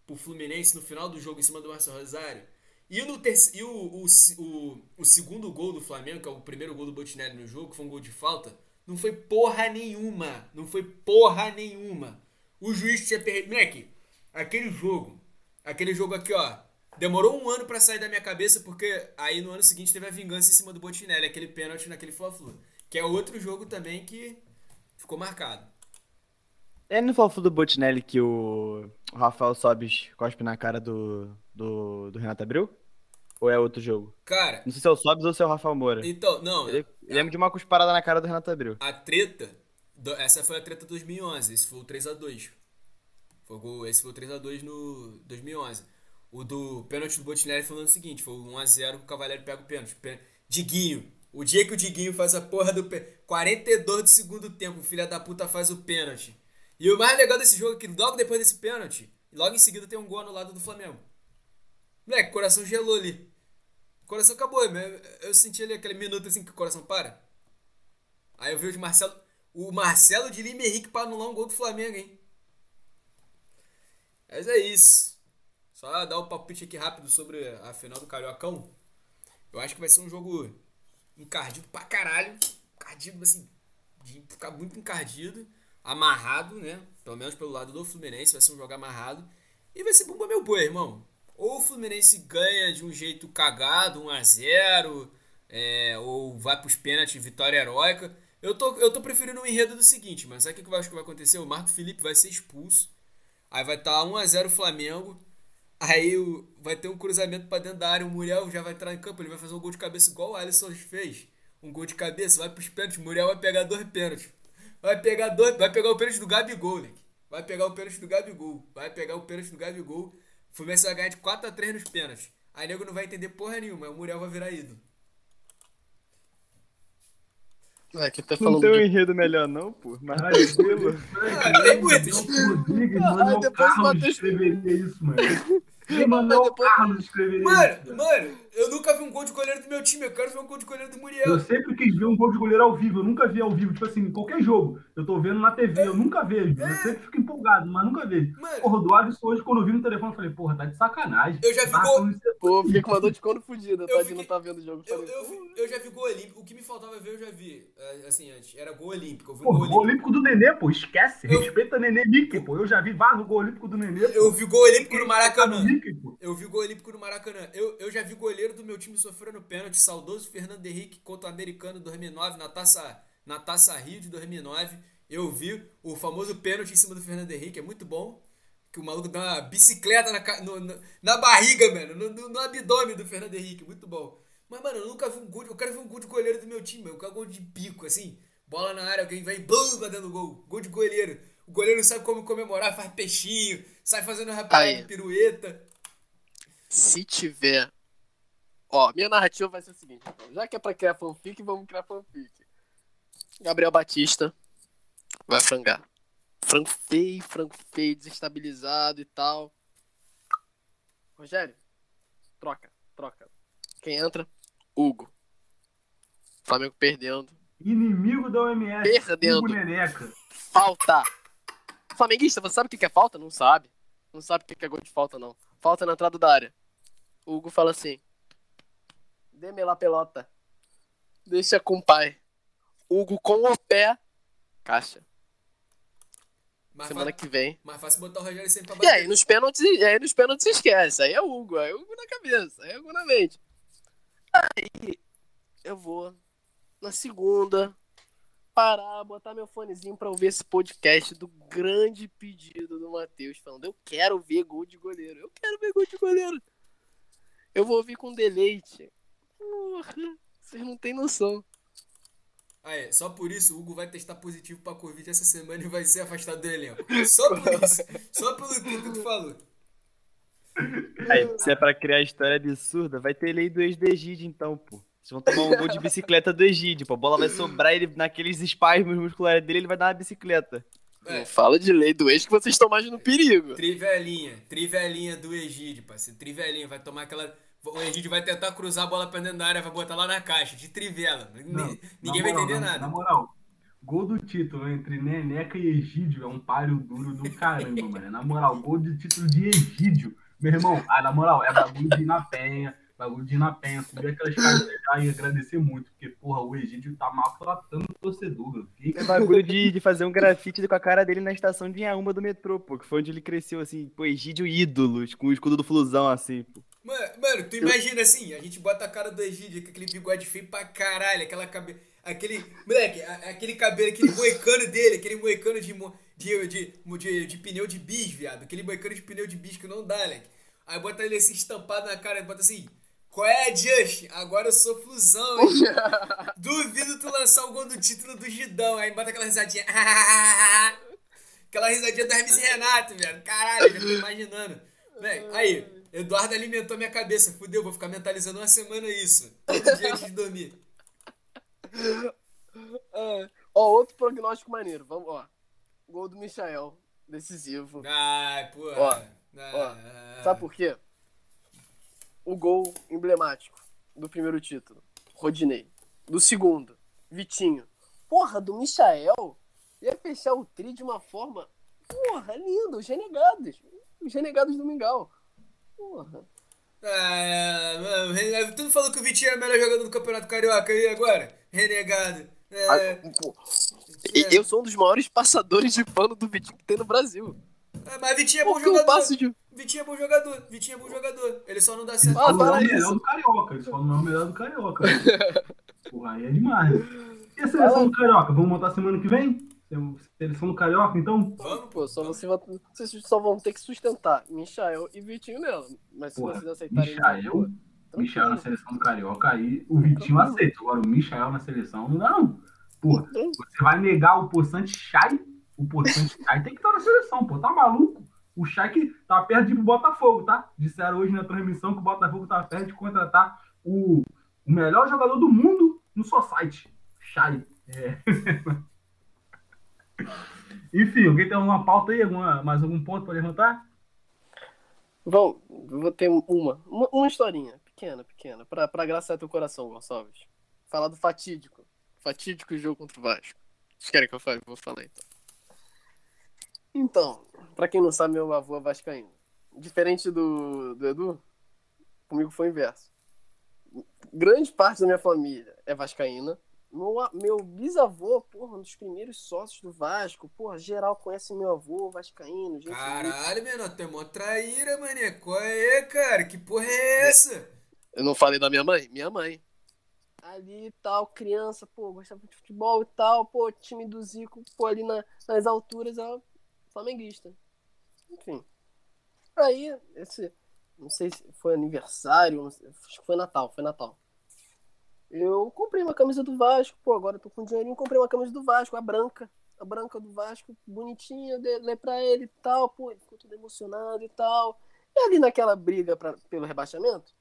Speaker 3: pro Fluminense no final do jogo em cima do Marcelo Rosário. E, no e o, o, o, o, segundo gol do Flamengo, que é o primeiro gol do Botinelli no jogo, que foi um gol de falta, não foi porra nenhuma. Não foi porra nenhuma. O juiz tinha perdido. Moleque, aquele jogo, aquele jogo aqui, ó, demorou um ano para sair da minha cabeça, porque aí no ano seguinte teve a vingança em cima do Botinelli, aquele pênalti naquele Fla-Flu. Que é outro jogo também que ficou marcado.
Speaker 4: É no Fla-Flu do Botinelli que o Rafael Sobis cospe na cara do, do, do Renato Abreu? Ou é outro jogo?
Speaker 3: Cara.
Speaker 4: Não sei se é o Sobis ou se é o Rafael Moura.
Speaker 3: Então, não.
Speaker 4: Eu lembro de uma cusparada na cara do Renato Abreu.
Speaker 3: A treta. Essa foi a treta 2011. Esse foi o 3x2. Foi, esse foi o 3x2 no 2011. O do pênalti do Botinelli falando o seguinte: foi 1x0 que o Cavaleiro pega o pênalti. Diguinho. O dia que o Diguinho faz a porra do pênalti. 42 do segundo tempo, o filho da puta faz o pênalti. E o mais legal desse jogo é que logo depois desse pênalti, logo em seguida tem um gol no lado do Flamengo. Moleque, o coração gelou ali. O coração acabou, eu senti ali aquele minuto assim que o coração para. Aí eu vi o Marcelo, o Marcelo de Lima Henrique para anular um gol do Flamengo, hein? Mas é isso. Só dar um palpite aqui rápido sobre a final do Cariocão. Eu acho que vai ser um jogo encardido pra caralho. Encardido, assim, de ficar muito encardido amarrado, né? Pelo menos pelo lado do Fluminense, vai ser um jogo amarrado. E vai ser bumba meu boi, irmão. Ou o Fluminense ganha de um jeito cagado, 1x0, é, ou vai pros pênaltis, vitória heróica. Eu tô, eu tô preferindo o enredo do seguinte, mas sabe o que eu acho que vai acontecer? O Marco Felipe vai ser expulso. Aí vai estar tá 1x0 Flamengo. Aí o, vai ter um cruzamento para dentro da área. O Muriel já vai entrar em campo. Ele vai fazer um gol de cabeça igual o Alisson fez. Um gol de cabeça, vai pros pênaltis. O Muriel vai pegar dois pênaltis. Vai pegar, dois, vai pegar o pênalti do Gabigol, né? Vai pegar o pênalti do Gabigol. Vai pegar o pênalti do Gabigol. O Fluminense vai ganhar de 4x3 nos pênaltis. Aí nego não vai entender porra nenhuma. O Muriel vai virar ídolo.
Speaker 2: É, que tá
Speaker 4: Não
Speaker 2: falando
Speaker 4: tem um
Speaker 2: de...
Speaker 4: enredo melhor, não, pô. Mais
Speaker 1: Ai,
Speaker 4: tranquilo.
Speaker 3: Ah, tem muitos.
Speaker 1: Rodrigues,
Speaker 2: Ah, depois o Matheus-
Speaker 1: escreveria isso, mano. Quem Manuel
Speaker 2: depois-
Speaker 1: Carlos escreveria isso.
Speaker 3: Mano, mano, eu nunca vi um gol de goleiro do meu time. Eu quero ver um gol de goleiro do Muriel.
Speaker 1: Eu sempre quis ver um gol de goleiro ao vivo, eu nunca vi ao vivo, tipo assim, em qualquer jogo. Eu tô vendo na TV, eu nunca vejo. Eu sempre fico empolgado, mas nunca vejo.
Speaker 3: Mano,
Speaker 1: Porra, o Alisson hoje, quando eu vi no telefone, eu falei, porra, tá de sacanagem.
Speaker 3: Eu já vi
Speaker 1: Tá
Speaker 3: gol-
Speaker 2: Pô, fiquei com uma dor de corno fudida,
Speaker 3: Eu
Speaker 2: tá? De
Speaker 3: fiquei-
Speaker 2: não tá vendo o jogo.
Speaker 3: eu,
Speaker 2: Falei,
Speaker 3: eu, vi- eu já vi gol olímpico. O que me faltava ver, eu já vi. É, Assim, antes. Era gol olímpico. Eu vi um
Speaker 1: Pô,
Speaker 3: gol
Speaker 1: gol
Speaker 3: olímpico.
Speaker 1: olímpico do Nenê, pô, esquece.
Speaker 3: Eu-
Speaker 1: Respeita Nenê Mickey, pô. Eu já vi vários gol olímpico do Nenê. pô.
Speaker 3: Eu vi gol olímpico no Maracanã. Eu vi gol olímpico no Maracanã. Eu, eu já vi goleiro do meu time sofrendo pênalti. Saudoso Fernando Henrique contra o americano 2009 na taça, na taça Rio de 2009. Eu vi o famoso pênalti em cima do Fernando Henrique. É muito bom. Que o maluco dá uma bicicleta na, no- no- na barriga, mano. No, no, no abdômen do Fernando Henrique. Muito bom. Mas, mano, eu nunca vi um gol. de- Eu quero ver um gol de goleiro do meu time. Eu quero gol de pico, assim. Bola na área, alguém vai vai dando gol. Gol de goleiro. O goleiro não sabe como comemorar, faz peixinho, sai fazendo rapaz pirueta.
Speaker 2: Se tiver. Ó, minha narrativa vai ser o seguinte: então, já que é pra criar fanfic, vamos criar fanfic. Gabriel Batista vai frangar. Frango feio, frango feio, desestabilizado e tal. Rogério, troca, troca. Quem entra? Hugo. Flamengo perdendo.
Speaker 1: Inimigo da OMS.
Speaker 2: Perdendo.
Speaker 1: Hugo Neneca.
Speaker 2: Falta. Flamenguista, você sabe o que é falta? Não sabe. Não sabe o que que é gol de falta, não. Falta na entrada da área. O Hugo fala assim: Dê-me lá pelota. Deixa com o pai. Hugo com o pé. Caixa.
Speaker 3: Mais,
Speaker 2: Semana
Speaker 3: fa-
Speaker 2: que vem.
Speaker 3: mais fácil botar o Rogério sempre pra
Speaker 2: E
Speaker 3: bater.
Speaker 2: aí, nos pênaltis, e aí nos pênaltis esquece. Aí é Hugo. Aí é Hugo na cabeça. Aí é Hugo na mente. Aí eu vou na segunda parar, botar meu fonezinho pra ouvir esse podcast do grande pedido do Matheus, falando: Eu quero ver gol de goleiro. Eu quero ver gol de goleiro. Eu vou ouvir com deleite. Porra, vocês não têm noção.
Speaker 3: Ah, é. Só por isso o Hugo vai testar positivo pra Covid essa semana e vai ser afastado do elenco. Só por isso. Só pelo que tu falou.
Speaker 4: Aí, se é pra criar história absurda, vai ter lei do ex do Egídio, então, pô. Vocês vão tomar um gol de bicicleta do Egídio, pô. A bola vai sobrar ele naqueles espasmos musculares dele, ele vai dar uma bicicleta.
Speaker 3: É.
Speaker 2: Não fala de lei do ex que vocês estão mais no perigo.
Speaker 3: Trivelinha. Trivelinha do Egídio, parceiro. Trivelinha. Vai tomar aquela. O Egídio vai tentar cruzar a bola pra dentro da área, vai botar lá na caixa, de trivela.
Speaker 1: Não,
Speaker 3: Ni- Ninguém
Speaker 1: na
Speaker 3: vai
Speaker 1: moral,
Speaker 3: entender
Speaker 1: na-
Speaker 3: nada.
Speaker 1: Na moral, gol do título entre Neneca e Egídio é um páreo duro do caramba, mano. Na moral, gol de título de Egídio. Meu irmão, ah, na moral, é bagulho de ir na penha, bagulho de ir na penha, subir aquelas caras e agradecer muito, porque, porra, o Egídio tá maltratando o torcedor. Que
Speaker 4: É bagulho de, de fazer um grafite com a cara dele na estação de Inhaúma do metrô, pô. Que foi onde ele cresceu, assim, pô, Egídio ídolos, com o escudo do Flusão, assim, pô.
Speaker 3: Mano, mano, tu imagina assim, a gente bota a cara do Egídio com aquele bigode feio pra caralho, aquela cabeça. Aquele. Moleque, a- aquele cabelo, aquele moicano dele, aquele moicano de, mo- de, de, de, de pneu de bis, viado. Aquele moicano de pneu de bis que não dá, leque. Aí bota ele assim estampado na cara, bota assim. Qual é, Just? Agora eu sou flusão, hein? Duvido tu lançar o gol do título do Gidão. Aí bota aquela risadinha. aquela risadinha do Hermes Renato, velho. Caralho, já tô imaginando. Véi, aí, Eduardo alimentou minha cabeça. Fudeu, vou ficar mentalizando uma semana isso. Todo dia antes de dormir.
Speaker 2: É. Ó, outro prognóstico maneiro. Vamos, ó. Gol do Michael. Decisivo.
Speaker 3: Ai, pô.
Speaker 2: Ó,
Speaker 3: Ah,
Speaker 2: Sabe por quê? O gol emblemático do primeiro título, Rodinei. Do segundo, Vitinho. Porra, do Michael ia fechar o tri de uma forma. Porra, lindo. Os renegados. Os renegados do Mingau. Porra.
Speaker 3: Ah, mano, Renegado, tu não falou que o Vitinho era o melhor jogador do Campeonato Carioca aí agora? Renegado. É,
Speaker 2: Ah, e- Eu sou um dos maiores passadores de pano do Vitinho que tem no Brasil.
Speaker 3: Ah, mas Vitinho é bom
Speaker 2: Porque eu
Speaker 3: jogador.
Speaker 2: passo de.
Speaker 3: Vitinho é bom jogador. Vitinho é bom jogador. Ele só não dá certo.
Speaker 2: Ah,
Speaker 1: falam
Speaker 2: fala
Speaker 1: o melhor do Carioca, eles falam o melhor do Carioca. Porra, aí é demais. E a seleção do Carioca? Vamos montar semana que vem? Seleção do Carioca, então?
Speaker 3: Vamos,
Speaker 2: Pô, só você vai, vocês só vão ter que sustentar Michael e Vitinho nela. Mas se
Speaker 1: Porra,
Speaker 2: vocês aceitarem.
Speaker 1: Michael,
Speaker 2: pô,
Speaker 1: Michael na seleção do Carioca, aí o Vitinho aceita. Agora o Michael na seleção não. Porra, você vai negar o Poçante Chay? O Poçante Chay tem que estar na seleção, pô. Tá maluco? O Chay que tá perto de ir pro Botafogo, tá? Disseram hoje na transmissão que o Botafogo tá perto de contratar o, o melhor jogador do mundo no seu site. Chay. É. Enfim, alguém tem alguma pauta aí? Alguma, mais algum ponto para levantar?
Speaker 2: Bom, vou ter uma, uma, uma historinha, pequena, pequena, pra, pra agraciar teu coração, Gonçalves. Falar do fatídico, fatídico jogo contra o Vasco. Vocês querem que eu fale? Vou falar então. Então, pra quem não sabe, meu avô é vascaíno. Diferente do, do Edu, comigo foi o inverso. Grande parte da minha família é vascaína, meu, meu bisavô, porra, um dos primeiros sócios do Vasco. Porra, geral conhece meu avô, Vascaíno. Gente
Speaker 3: Caralho, menor, tu é mó traíra, mané. Qual é, cara? Que porra é essa?
Speaker 2: Eu não falei da minha mãe? Minha mãe. Ali e tal, criança, pô, gostava de futebol e tal, pô, time do Zico, pô, ali na, nas alturas, ela flamenguista. Enfim. Aí, esse. Não sei se foi aniversário, sei, acho que foi Natal, foi Natal. Eu comprei uma camisa do Vasco, pô, agora tô com dinheirinho, comprei uma camisa do Vasco, a branca. A branca do Vasco, bonitinha, dei pra ele e tal, pô, ele ficou todo emocionado e tal. E ali naquela briga pra, pelo rebaixamento,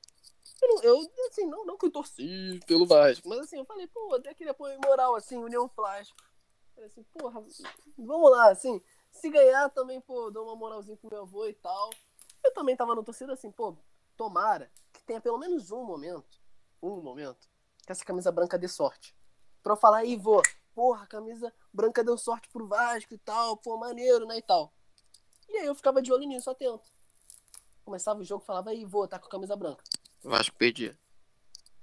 Speaker 2: eu, eu, assim, não, não que eu torci pelo Vasco, mas assim, eu falei, pô, até aquele apoio moral, assim, União Plástico. Falei assim, porra, vamos lá, assim, se ganhar também, pô, dou uma moralzinha pro meu avô e tal. Eu também tava no torcida assim, pô, tomara que tenha pelo menos um momento, um momento, que essa camisa branca dê sorte. Pra eu falar, aí, vô, porra, a camisa branca deu sorte pro Vasco e tal, pô, maneiro, né, e tal. E aí eu ficava de olho nisso, atento. Começava o jogo, falava, aí, vô, tá com a camisa branca. Vasco perdia.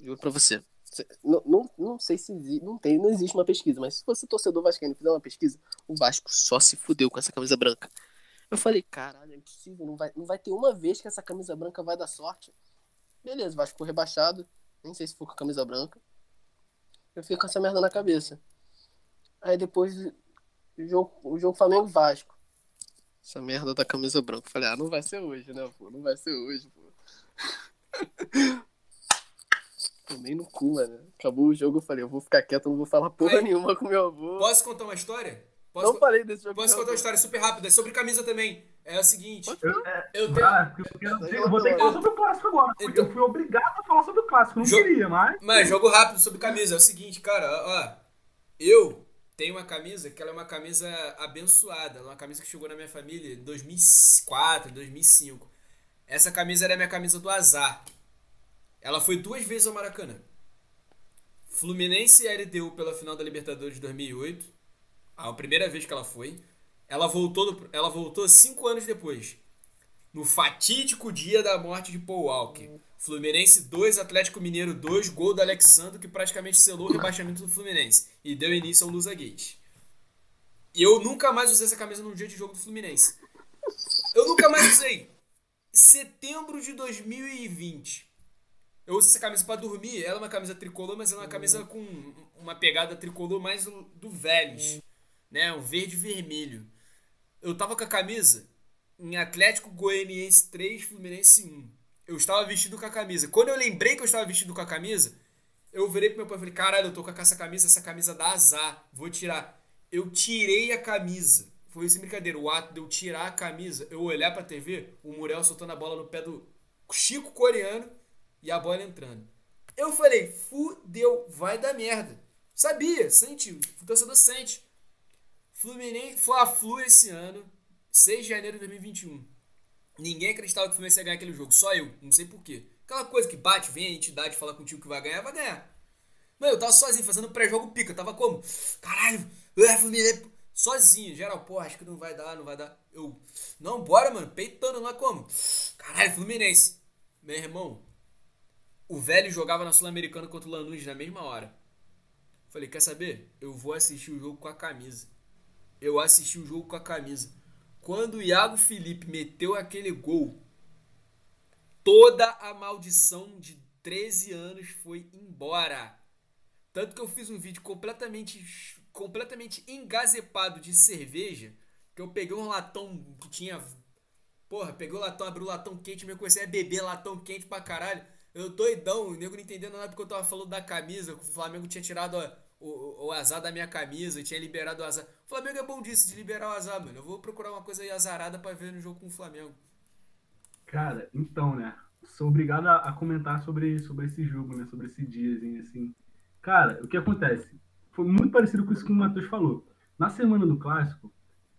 Speaker 2: Juro pra você. Não, não, não sei se não tem, não existe uma pesquisa, mas se você torcedor vascaíno fizer uma pesquisa, o Vasco só se fudeu com essa camisa branca. Eu falei, caralho, é impossível, não vai, não vai ter uma vez que essa camisa branca vai dar sorte. Beleza, o Vasco rebaixado, nem sei se foi com a camisa branca. Eu fiquei com essa merda na cabeça. Aí depois o jogo, o jogo Flamengo Vasco. Essa merda da camisa branca. Eu falei, ah, não vai ser hoje, né, pô? Não vai ser hoje, pô. Tomei no cu, mano. Acabou o jogo, eu falei, eu vou ficar quieto, não vou falar porra Aí, nenhuma com meu avô.
Speaker 3: Posso contar uma história?
Speaker 2: Posso não co falei desse jogo.
Speaker 3: Posso contar uma história super rápida, é sobre camisa também. É o seguinte.
Speaker 1: Eu, é, eu, tenho... ah, eu, eu, vou ter que falar sobre o clássico agora. Então, eu fui obrigado a falar sobre o clássico. Não jogo, queria, mas.
Speaker 3: Mas jogo rápido sobre camisa. É o seguinte, cara, ó. Eu tenho uma camisa que ela é uma camisa abençoada. Uma camisa que chegou na minha família em 2004, 2005. Essa camisa era a minha camisa do azar. Ela foi duas vezes ao Maracanã. Fluminense e LDU pela final da Libertadores de 2008. A primeira vez que ela foi. Ela voltou, ela voltou cinco anos depois. No fatídico dia da morte de Paul Walker. Fluminense 2, Atlético Mineiro 2, gol do Alexandre que praticamente selou o rebaixamento do Fluminense e deu início ao Lusa Gate. E eu nunca mais usei essa camisa num dia de jogo do Fluminense. Eu nunca mais usei. Setembro de 2020. Eu uso essa camisa para dormir. Ela é uma camisa tricolor, mas é uma camisa com uma pegada tricolor mais do, do Vélez. Né? Um verde vermelho. Eu tava com a camisa em Atlético Goianiense 3, Fluminense 1. Eu estava vestido com a camisa. Quando eu lembrei que eu estava vestido com a camisa, eu virei pro meu pai e falei: caralho, eu tô com essa camisa, essa camisa dá azar, vou tirar. Eu tirei a camisa. Foi sem brincadeira. O ato de eu tirar a camisa, eu olhar pra TV, o Muriel soltando a bola no pé do Chico Coreano e a bola entrando. Eu falei: fudeu, vai dar merda. Sabia, senti, o torcedor sente. Fluminense, Fla-Flu esse ano, 6 de janeiro de 2021. Ninguém acreditava que o Fluminense ia ganhar aquele jogo, só eu, não sei porquê. Aquela coisa que bate, vem a entidade fala contigo que vai ganhar, vai ganhar. Mano, eu tava sozinho, fazendo pré-jogo pica, tava como? Caralho, é Fluminense, sozinho, geral, pô, acho que não vai dar, não vai dar. Eu, não, bora, mano, peitando lá como? Caralho, Fluminense. Meu irmão, o velho jogava na Sul-Americana contra o Lanús na mesma hora. Falei, quer saber? Eu vou assistir o jogo com a camisa eu assisti o jogo com a camisa. Quando o Iago Felipe meteu aquele gol, toda a maldição de 13 anos foi embora. Tanto que eu fiz um vídeo completamente completamente engazepado de cerveja, que eu peguei um latão que tinha Porra, peguei o latão, abri o latão quente, me comecei a beber latão quente pra caralho. Eu doidão, o nego não entendendo nada porque eu tava falando da camisa, que o Flamengo tinha tirado a, o, o azar da minha camisa, tinha liberado o azar. O Flamengo é bom disso, de liberar o azar, mano. Eu vou procurar uma coisa aí azarada pra ver no jogo com o Flamengo.
Speaker 1: Cara, então, né? Sou obrigado a, a comentar sobre, sobre esse jogo, né? Sobre esse dia, assim. Cara, o que acontece? foi muito parecido com isso que o Matheus falou. Na semana do clássico,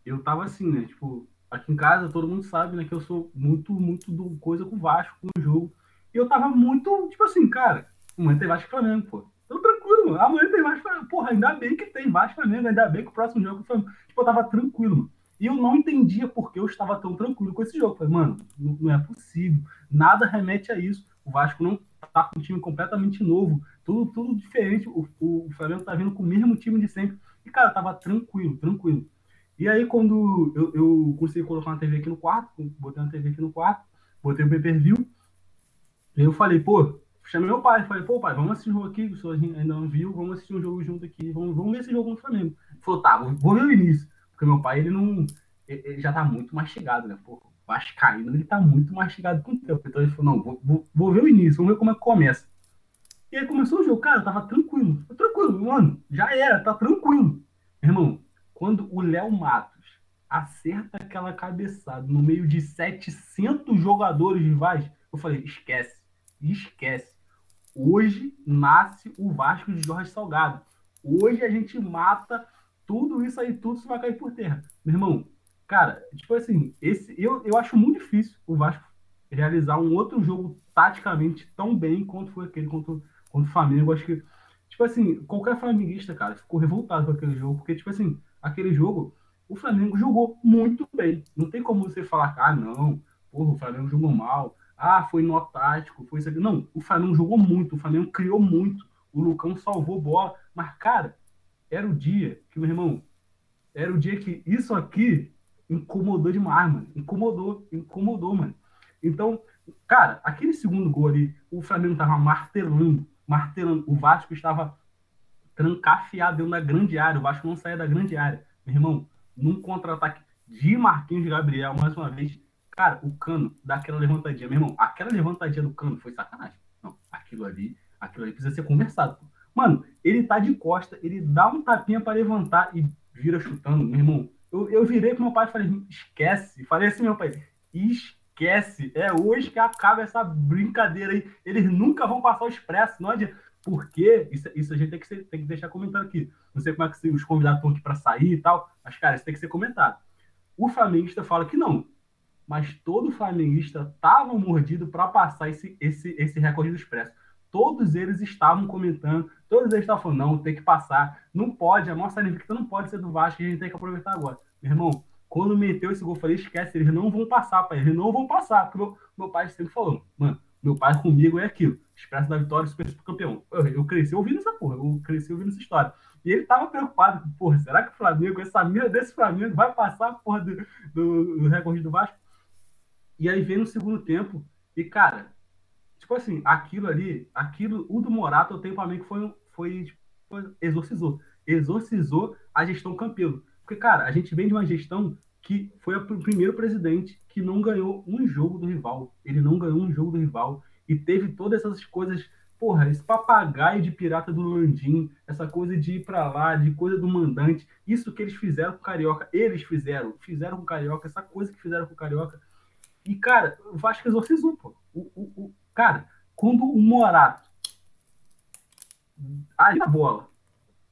Speaker 1: eu tava assim, né? Tipo, aqui em casa todo mundo sabe, né, que eu sou muito, muito do coisa com o Vasco, com o jogo. E eu tava muito, tipo assim, cara, amanhã tem Vasco e Flamengo, pô. Tranquilo. Amanhã tem e Flamengo. Porra, ainda bem que tem e Flamengo, ainda bem que o próximo jogo foi. Tipo, eu tava tranquilo, mano. E eu não entendia por que eu estava tão tranquilo com esse jogo. Falei, mano, não, é possível. Nada remete a isso. O Vasco não tá com um time completamente novo. Tudo, tudo diferente. O, o, o Flamengo tá vindo com o mesmo time de sempre. E, cara, tava tranquilo, tranquilo. E aí, quando eu, eu consegui colocar uma TV aqui no quarto, botei uma TV aqui no quarto, botei o pay per view, e eu falei, pô, chamei meu pai, falei, pô, pai, vamos assistir um jogo aqui, o senhor ainda não viu, vamos assistir um jogo junto aqui, vamos, vamos ver esse jogo contra o Flamengo. Ele falou, tá, vou, ver o início. Porque meu pai, ele não. Ele já tá muito mastigado, né? Pô, Vascaíno, ele tá muito mastigado com o tempo. Então ele falou, não, vou, vou, vou ver o início, vamos ver como é que começa. E aí começou o jogo, cara, eu tava tranquilo. Tranquilo, mano, já era, tá tranquilo. Irmão, quando o Léo Matos acerta aquela cabeçada no meio de 700 jogadores rivais, eu falei, esquece, esquece. Hoje nasce o Vasco de Jorge Salgado. Hoje a gente mata tudo isso aí, tudo isso vai cair por terra. Meu irmão, cara, tipo assim, esse, eu, eu acho muito difícil o Vasco realizar um outro jogo taticamente tão bem quanto foi aquele contra, contra o Flamengo. Acho que, tipo assim, qualquer flamenguista, cara, ficou revoltado com aquele jogo, porque, tipo assim, aquele jogo, o Flamengo jogou muito bem. Não tem como você falar, ah, não, porra, o Flamengo jogou mal, ah, foi nó tático, foi isso aqui. Não, o Flamengo jogou muito, o Flamengo criou muito, o Lucão salvou bola, mas, cara, era o dia que, meu irmão, era o dia que isso aqui incomodou demais, mano. Incomodou, incomodou, mano. Então, cara, aquele segundo gol ali, o Flamengo tava martelando, martelando. O Vasco estava trancafiado dentro da grande área. O Vasco não saía da grande área. Meu irmão, num contra-ataque de Marquinhos Gabriel, mais uma vez, cara, o cano daquela levantadinha, meu irmão, aquela levantadinha do cano foi sacanagem. Não, aquilo ali, aquilo ali precisa ser conversado. Mano, ele tá de costa, ele dá um tapinha para levantar e vira chutando, meu irmão. Eu, eu virei pro meu pai e falei, esquece. Falei assim, meu pai, esquece. É hoje que acaba essa brincadeira aí. Eles nunca vão passar o expresso, não adianta. Porque isso, isso a gente tem que, ser, tem que deixar comentado aqui. Não sei como é que os convidados estão aqui para sair e tal, mas, cara, isso tem que ser comentado. O flamenguista fala que não, mas todo flamenguista estava mordido para passar esse, esse, esse recorde do expresso. Todos eles estavam comentando, todos eles estavam falando, não, tem que passar, não pode, a nossa invicta não pode ser do Vasco, a gente tem que aproveitar agora. Meu irmão, quando meteu esse gol, eu falei, esquece, eles não vão passar, pai, eles não vão passar, porque meu, meu pai sempre falou, mano, meu pai comigo é aquilo. Expresso da vitória, super, campeão. Eu, eu, cresci ouvindo essa porra, eu cresci ouvindo essa história. E ele tava preocupado, porra, será que o Flamengo, essa mira desse Flamengo, vai passar a porra do, do, do recorde do Vasco? E aí vem no segundo tempo, e cara, tipo assim, aquilo ali, aquilo, o do Morato, eu tenho pra mim que foi, foi, tipo, exorcizou. Exorcizou a gestão Campelo. Porque, cara, a gente vem de uma gestão que foi o primeiro presidente que não ganhou um jogo do rival. Ele não ganhou um jogo do rival e teve todas essas coisas, porra, esse papagaio de pirata do Landim, essa coisa de ir para lá, de coisa do mandante, isso que eles fizeram com o Carioca, eles fizeram, fizeram com o Carioca, essa coisa que fizeram com o Carioca. E, cara, o Vasco exorcizou, pô. O, o, o, cara, quando o Morato aí na bola,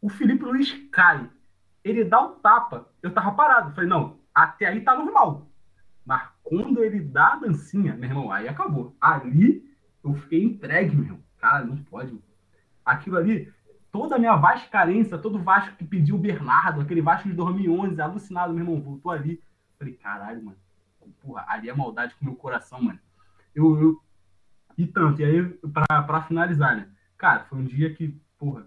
Speaker 1: o Felipe Luiz cai, ele dá um tapa, eu tava parado, falei, não, até aí tá normal. Mas quando ele dá a dancinha, meu irmão, aí acabou. Ali eu fiquei entregue, meu irmão. Cara, não pode. Aquilo ali, toda a minha vascarência, todo o Vasco que pediu o Bernardo, aquele Vasco de 2011, alucinado, meu irmão, voltou ali. Falei, caralho, mano. Porra, ali é maldade com o meu coração, mano. Eu, eu... E tanto, e aí, pra, pra finalizar, né? Cara, foi um dia que, porra,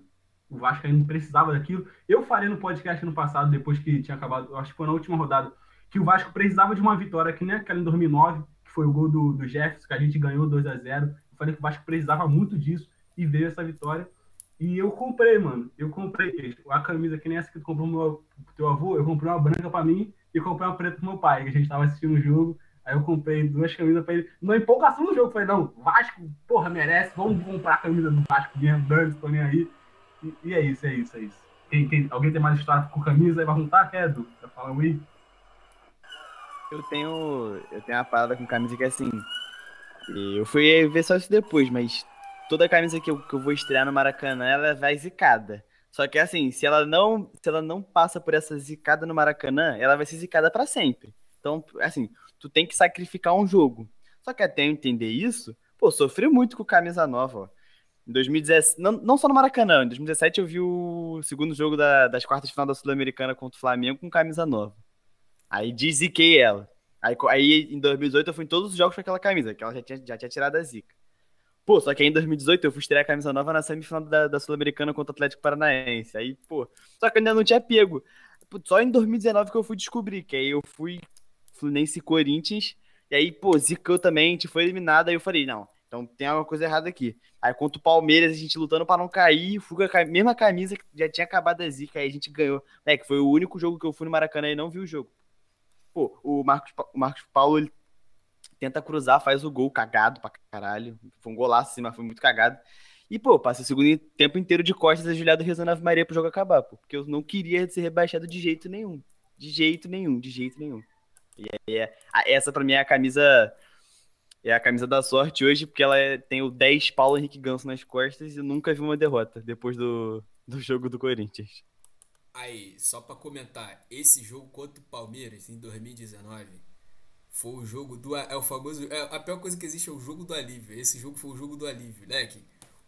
Speaker 1: o Vasco ainda precisava daquilo. Eu falei no podcast no passado, depois que tinha acabado, acho que foi na última rodada, que o Vasco precisava de uma vitória, que nem aquela em 2009, que foi o gol do, do Jefferson, que a gente ganhou 2 a 0 Eu falei que o Vasco precisava muito disso e veio essa vitória. E eu comprei, mano. Eu comprei a camisa que nem essa que tu comprou pro, teu avô. Eu comprei uma branca para mim e comprei uma preta pro meu pai, que a gente tava assistindo o jogo. Aí eu comprei duas camisas pra ele. Na empolgação do jogo, falei, não, Vasco, porra, merece, vamos comprar a camisa do Vasco mesmo, dane tô nem aí. E, e, é isso, é isso, é isso. Quem, quem, alguém tem mais história com camisa aí vai juntar? É, Edu? Falar um aí?
Speaker 4: Eu tenho. Eu tenho uma parada com camisa que é assim. Eu fui ver só isso depois, mas toda camisa que eu, que eu vou estrear no Maracanã, ela vai zicada. Só que assim, se ela não, se ela não passa por essa zicada no Maracanã, ela vai ser zicada para sempre. Então, assim, tu tem que sacrificar um jogo. Só que até eu entender isso, pô, sofri muito com camisa nova, ó. Em 2017, não, não só no Maracanã, em 2017 eu vi o segundo jogo da, das quartas de final da Sul-Americana contra o Flamengo com camisa nova. Aí deziquei ela. Aí, aí em 2018 eu fui em todos os jogos com aquela camisa, que ela já tinha, já tinha tirado a zica. Pô, só que aí em 2018 eu fui estrear a camisa nova na semifinal da, da Sul-Americana contra o Atlético Paranaense. Aí, pô, só que eu ainda não tinha pego. Só em 2019 que eu fui descobrir, que aí eu fui Fluminense e Corinthians, e aí, pô, zicou também, a gente foi eliminado, aí eu falei, não, então tem alguma coisa errada aqui. Aí contra o Palmeiras, a gente lutando para não cair, fui com a mesma camisa que já tinha acabado a zica, aí a gente ganhou. É, que foi o único jogo que eu fui no Maracanã e não vi o jogo. Pô, o Marcos, o Marcos Paulo, ele tenta cruzar, faz o gol cagado pra caralho. Foi um golaço, assim, mas foi muito cagado. E, pô, passa o segundo tempo inteiro de costas ajoelhado rezando Ave Maria pro jogo acabar, pô. Porque eu não queria ser rebaixado de jeito nenhum. De jeito nenhum, de jeito nenhum. E é, essa pra mim é a camisa é a camisa da sorte hoje, porque ela é, tem o 10 Paulo Henrique Ganso nas costas e nunca vi uma derrota depois do, do jogo do Corinthians.
Speaker 3: Aí, só para comentar, esse jogo contra o Palmeiras em 2019 foi o jogo do. É o famoso. É, a pior coisa que existe é o jogo do alívio. Esse jogo foi o jogo do alívio, né? Que,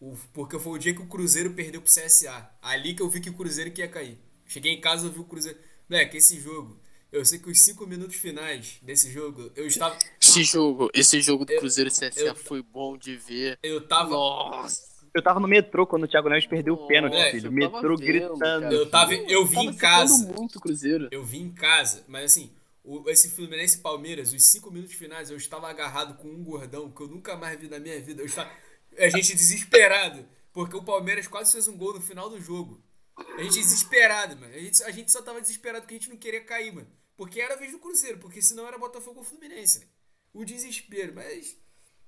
Speaker 3: o, porque foi o dia que o Cruzeiro perdeu pro CSA. Ali que eu vi que o Cruzeiro que ia cair. Cheguei em casa e vi o Cruzeiro. Moleque, esse jogo eu sei que os cinco minutos finais desse jogo, eu estava.
Speaker 2: Esse jogo, esse jogo do Cruzeiro CSA eu, foi bom de ver.
Speaker 3: Eu tava.
Speaker 2: Nossa.
Speaker 4: Eu tava no metrô quando o Thiago Neves perdeu o pênalti, é, filho. Metrô vendo, gritando. Cara.
Speaker 3: Eu tava, eu vi em casa.
Speaker 2: muito Cruzeiro.
Speaker 3: Eu vi em casa, mas assim, o, esse Fluminense Palmeiras, os cinco minutos finais, eu estava agarrado com um gordão que eu nunca mais vi na minha vida. Eu estava, a gente desesperado, porque o Palmeiras quase fez um gol no final do jogo. A gente desesperado, mano. A gente, a gente só tava desesperado porque a gente não queria cair, mano. Porque era a vez do Cruzeiro, porque senão era Botafogo ou Fluminense, né? O desespero, mas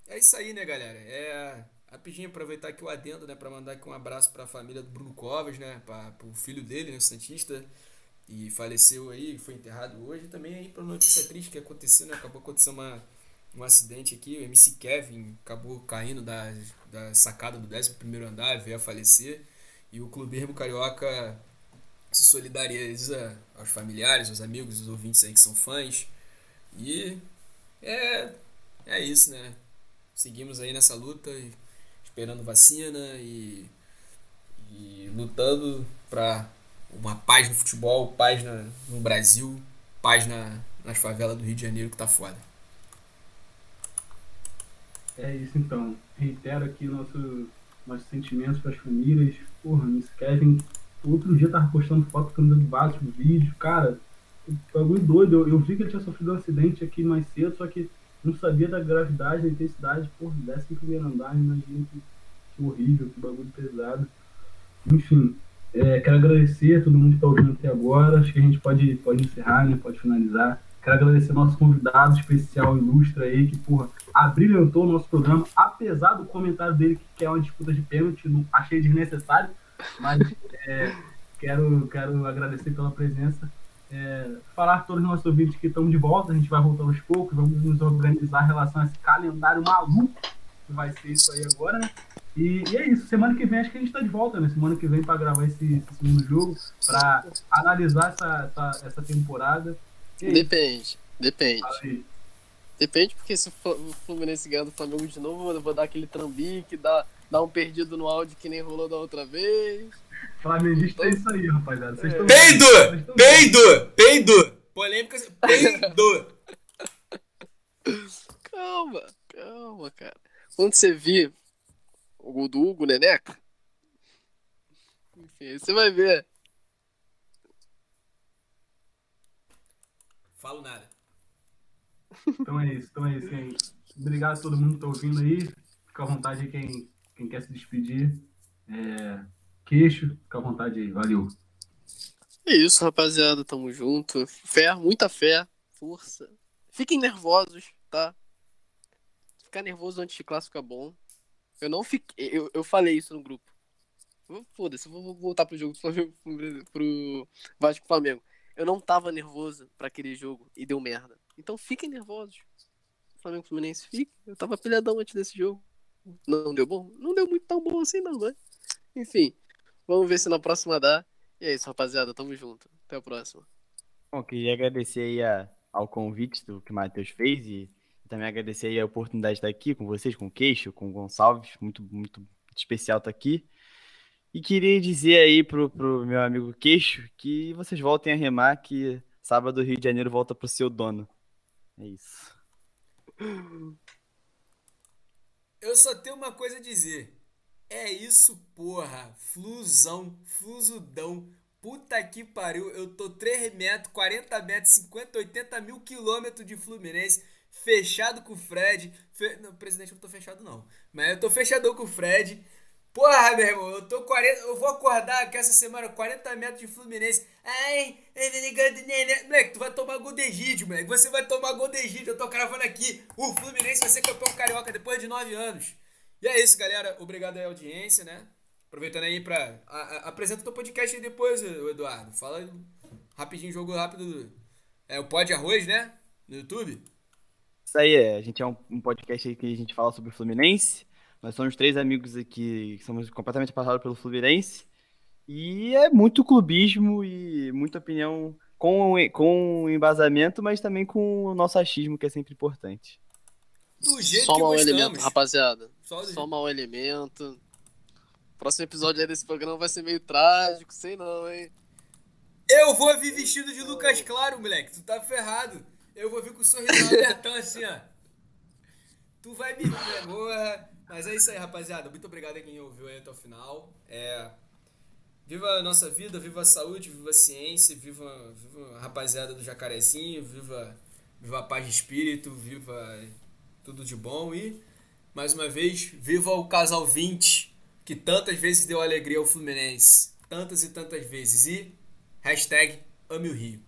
Speaker 3: é isso aí, né, galera? É rapidinho aproveitar aqui o adendo, né, para mandar aqui um abraço para a família do Bruno Covas, né, para o filho dele, né, o Santista, e faleceu aí, foi enterrado hoje. Também aí para notícia triste que aconteceu, né, acabou acontecendo uma um acidente aqui, o MC Kevin acabou caindo da, da sacada do 11 primeiro andar, veio a falecer, e o Clube Carioca se solidariza aos familiares, aos amigos, aos ouvintes aí que são fãs. E é, é isso, né? Seguimos aí nessa luta, esperando vacina e, e lutando para uma paz no futebol, paz na, no Brasil, paz na, nas favelas do Rio de Janeiro que tá foda.
Speaker 1: É isso então. Reitero aqui nosso, nossos sentimentos para as famílias. Porra, Miss Kevin Outro dia tava postando foto camisa do Vasco, vídeo, cara, bagulho doido. Eu, eu, vi que ele tinha sofrido um acidente aqui mais cedo, só que não sabia da gravidade, da intensidade. Porra, em primeiro andar, imagina que, que horrível, que bagulho pesado. Enfim, é, quero agradecer a todo mundo que está ouvindo até agora. Acho que a gente pode, pode encerrar, né? Pode finalizar. Quero agradecer ao nosso convidado especial, ilustre aí, que, porra, abrilhantou o nosso programa, apesar do comentário dele que é uma disputa de pênalti, não, achei desnecessário. Mas é, quero, quero agradecer pela presença. É, falar a todos os nossos ouvintes que estão de volta, a gente vai voltar aos poucos, vamos nos organizar em relação a esse calendário maluco que vai ser isso aí agora, né? E, e é isso, semana que vem acho que a gente está de volta, né? Semana que vem para gravar esse, esse, segundo jogo, para analisar essa, essa, essa temporada.
Speaker 2: É depende, depende. Depende, porque se o Fluminense ganhar do Flamengo de novo, eu vou dar aquele trambique, dar dar um perdido no áudio que nem rolou da outra vez.
Speaker 1: Flamenguista é isso aí, rapaziada. Vocês é.
Speaker 3: Peido! Peido! Peido! Polêmica. Peido!
Speaker 2: calma, calma, cara. Quando você vir o gol do Hugo Neneca, enfim, você vai ver.
Speaker 3: Falo nada.
Speaker 1: Então é isso, então é isso, gente. Obrigado a todo mundo que tá ouvindo aí. Fica à vontade quem quem quer se despedir, é... queixo, fica à vontade aí. Valeu.
Speaker 2: É isso, rapaziada. Tamo junto. Fé, muita fé, força. Fiquem nervosos, tá? Ficar nervoso antes de clássico é bom. Eu não fiquei. Eu, eu falei isso no grupo. Foda-se, vou voltar pro jogo do Flamengo, pro Vasco Flamengo. Eu não tava nervoso para aquele jogo e deu merda. Então fiquem nervosos. Flamengo Fluminense, fique. Eu tava pilhadão antes desse jogo. Não deu bom? Não deu muito tão bom assim, não, né? Enfim, Vamos ver se na próxima dá. E é isso, rapaziada. Tamo junto. Até a próxima.
Speaker 4: Bom, queria agradecer aí a, ao convite do que o Matheus fez e também agradecer aí a oportunidade de estar aqui com vocês, com o Queixo, com o Gonçalves. Muito, muito especial estar aqui. E queria dizer aí pro, pro meu amigo Queixo que vocês voltem a remar que sábado o Rio de Janeiro volta pro seu dono. É isso.
Speaker 3: Eu só tenho uma coisa a dizer. É isso, porra. Flusão, flusudão. Puta que pariu. Eu tô 3 metros, 40 metros, 50, 80 mil quilômetros de Fluminense. Fechado com o Fred. Fe... Não, presidente, eu não tô fechado não. Mas eu tô fechadão com o Fred. Porra, meu irmão, eu tô 40. Eu vou acordar que essa semana 40 metros de Fluminense. Ai, moleque, tu vai tomar gol de Egídio, moleque. Você vai tomar gol de Egídio. Eu tô cravando aqui. O Fluminense vai ser campeão carioca depois de 9 anos. E é isso, galera. Obrigado aí audiência, né? Aproveitando aí pra. A, a, apresenta o teu podcast aí depois, Eduardo. Fala rapidinho, jogo rápido. É o Pod Arroz, né? No YouTube.
Speaker 4: Isso aí, é. A gente é um, um podcast aí que a gente fala sobre o Fluminense. Nós somos três amigos aqui que somos completamente passados pelo Fluminense. E é muito clubismo e muita opinião com, com embasamento, mas também com o nosso achismo, que é sempre importante.
Speaker 2: Do jeito Só que mau gostamos. elemento, rapaziada. Só, Só mau elemento. Próximo episódio aí desse programa vai ser meio trágico, sei não, hein?
Speaker 3: Eu vou vir vestido de Lucas Claro, moleque. Tu tá ferrado. Eu vou vir com o sorriso abertão assim, ó. Tu vai me ver, porra. Mas é isso aí, rapaziada. Muito obrigado a quem ouviu aí até o final. É... Viva a nossa vida, viva a saúde, viva a ciência, viva, viva a rapaziada do Jacarezinho, viva, viva a paz de espírito, viva tudo de bom e, mais uma vez, viva o casal 20, que tantas vezes deu alegria ao Fluminense. Tantas e tantas vezes. E hashtag ame o Rio.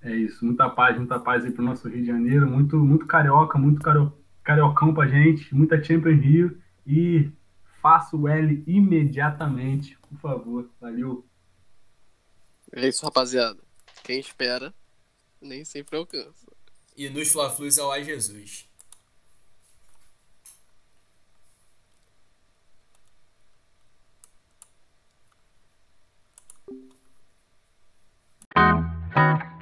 Speaker 1: É isso, muita paz, muita paz aí pro nosso Rio de Janeiro, muito, muito carioca, muito cario, cariocão pra gente, muita Champion Rio e faça o L imediatamente, por favor, valeu.
Speaker 2: É isso, rapaziada. Quem espera, nem sempre alcança.
Speaker 3: E nos fla é o Ai Jesus. Thank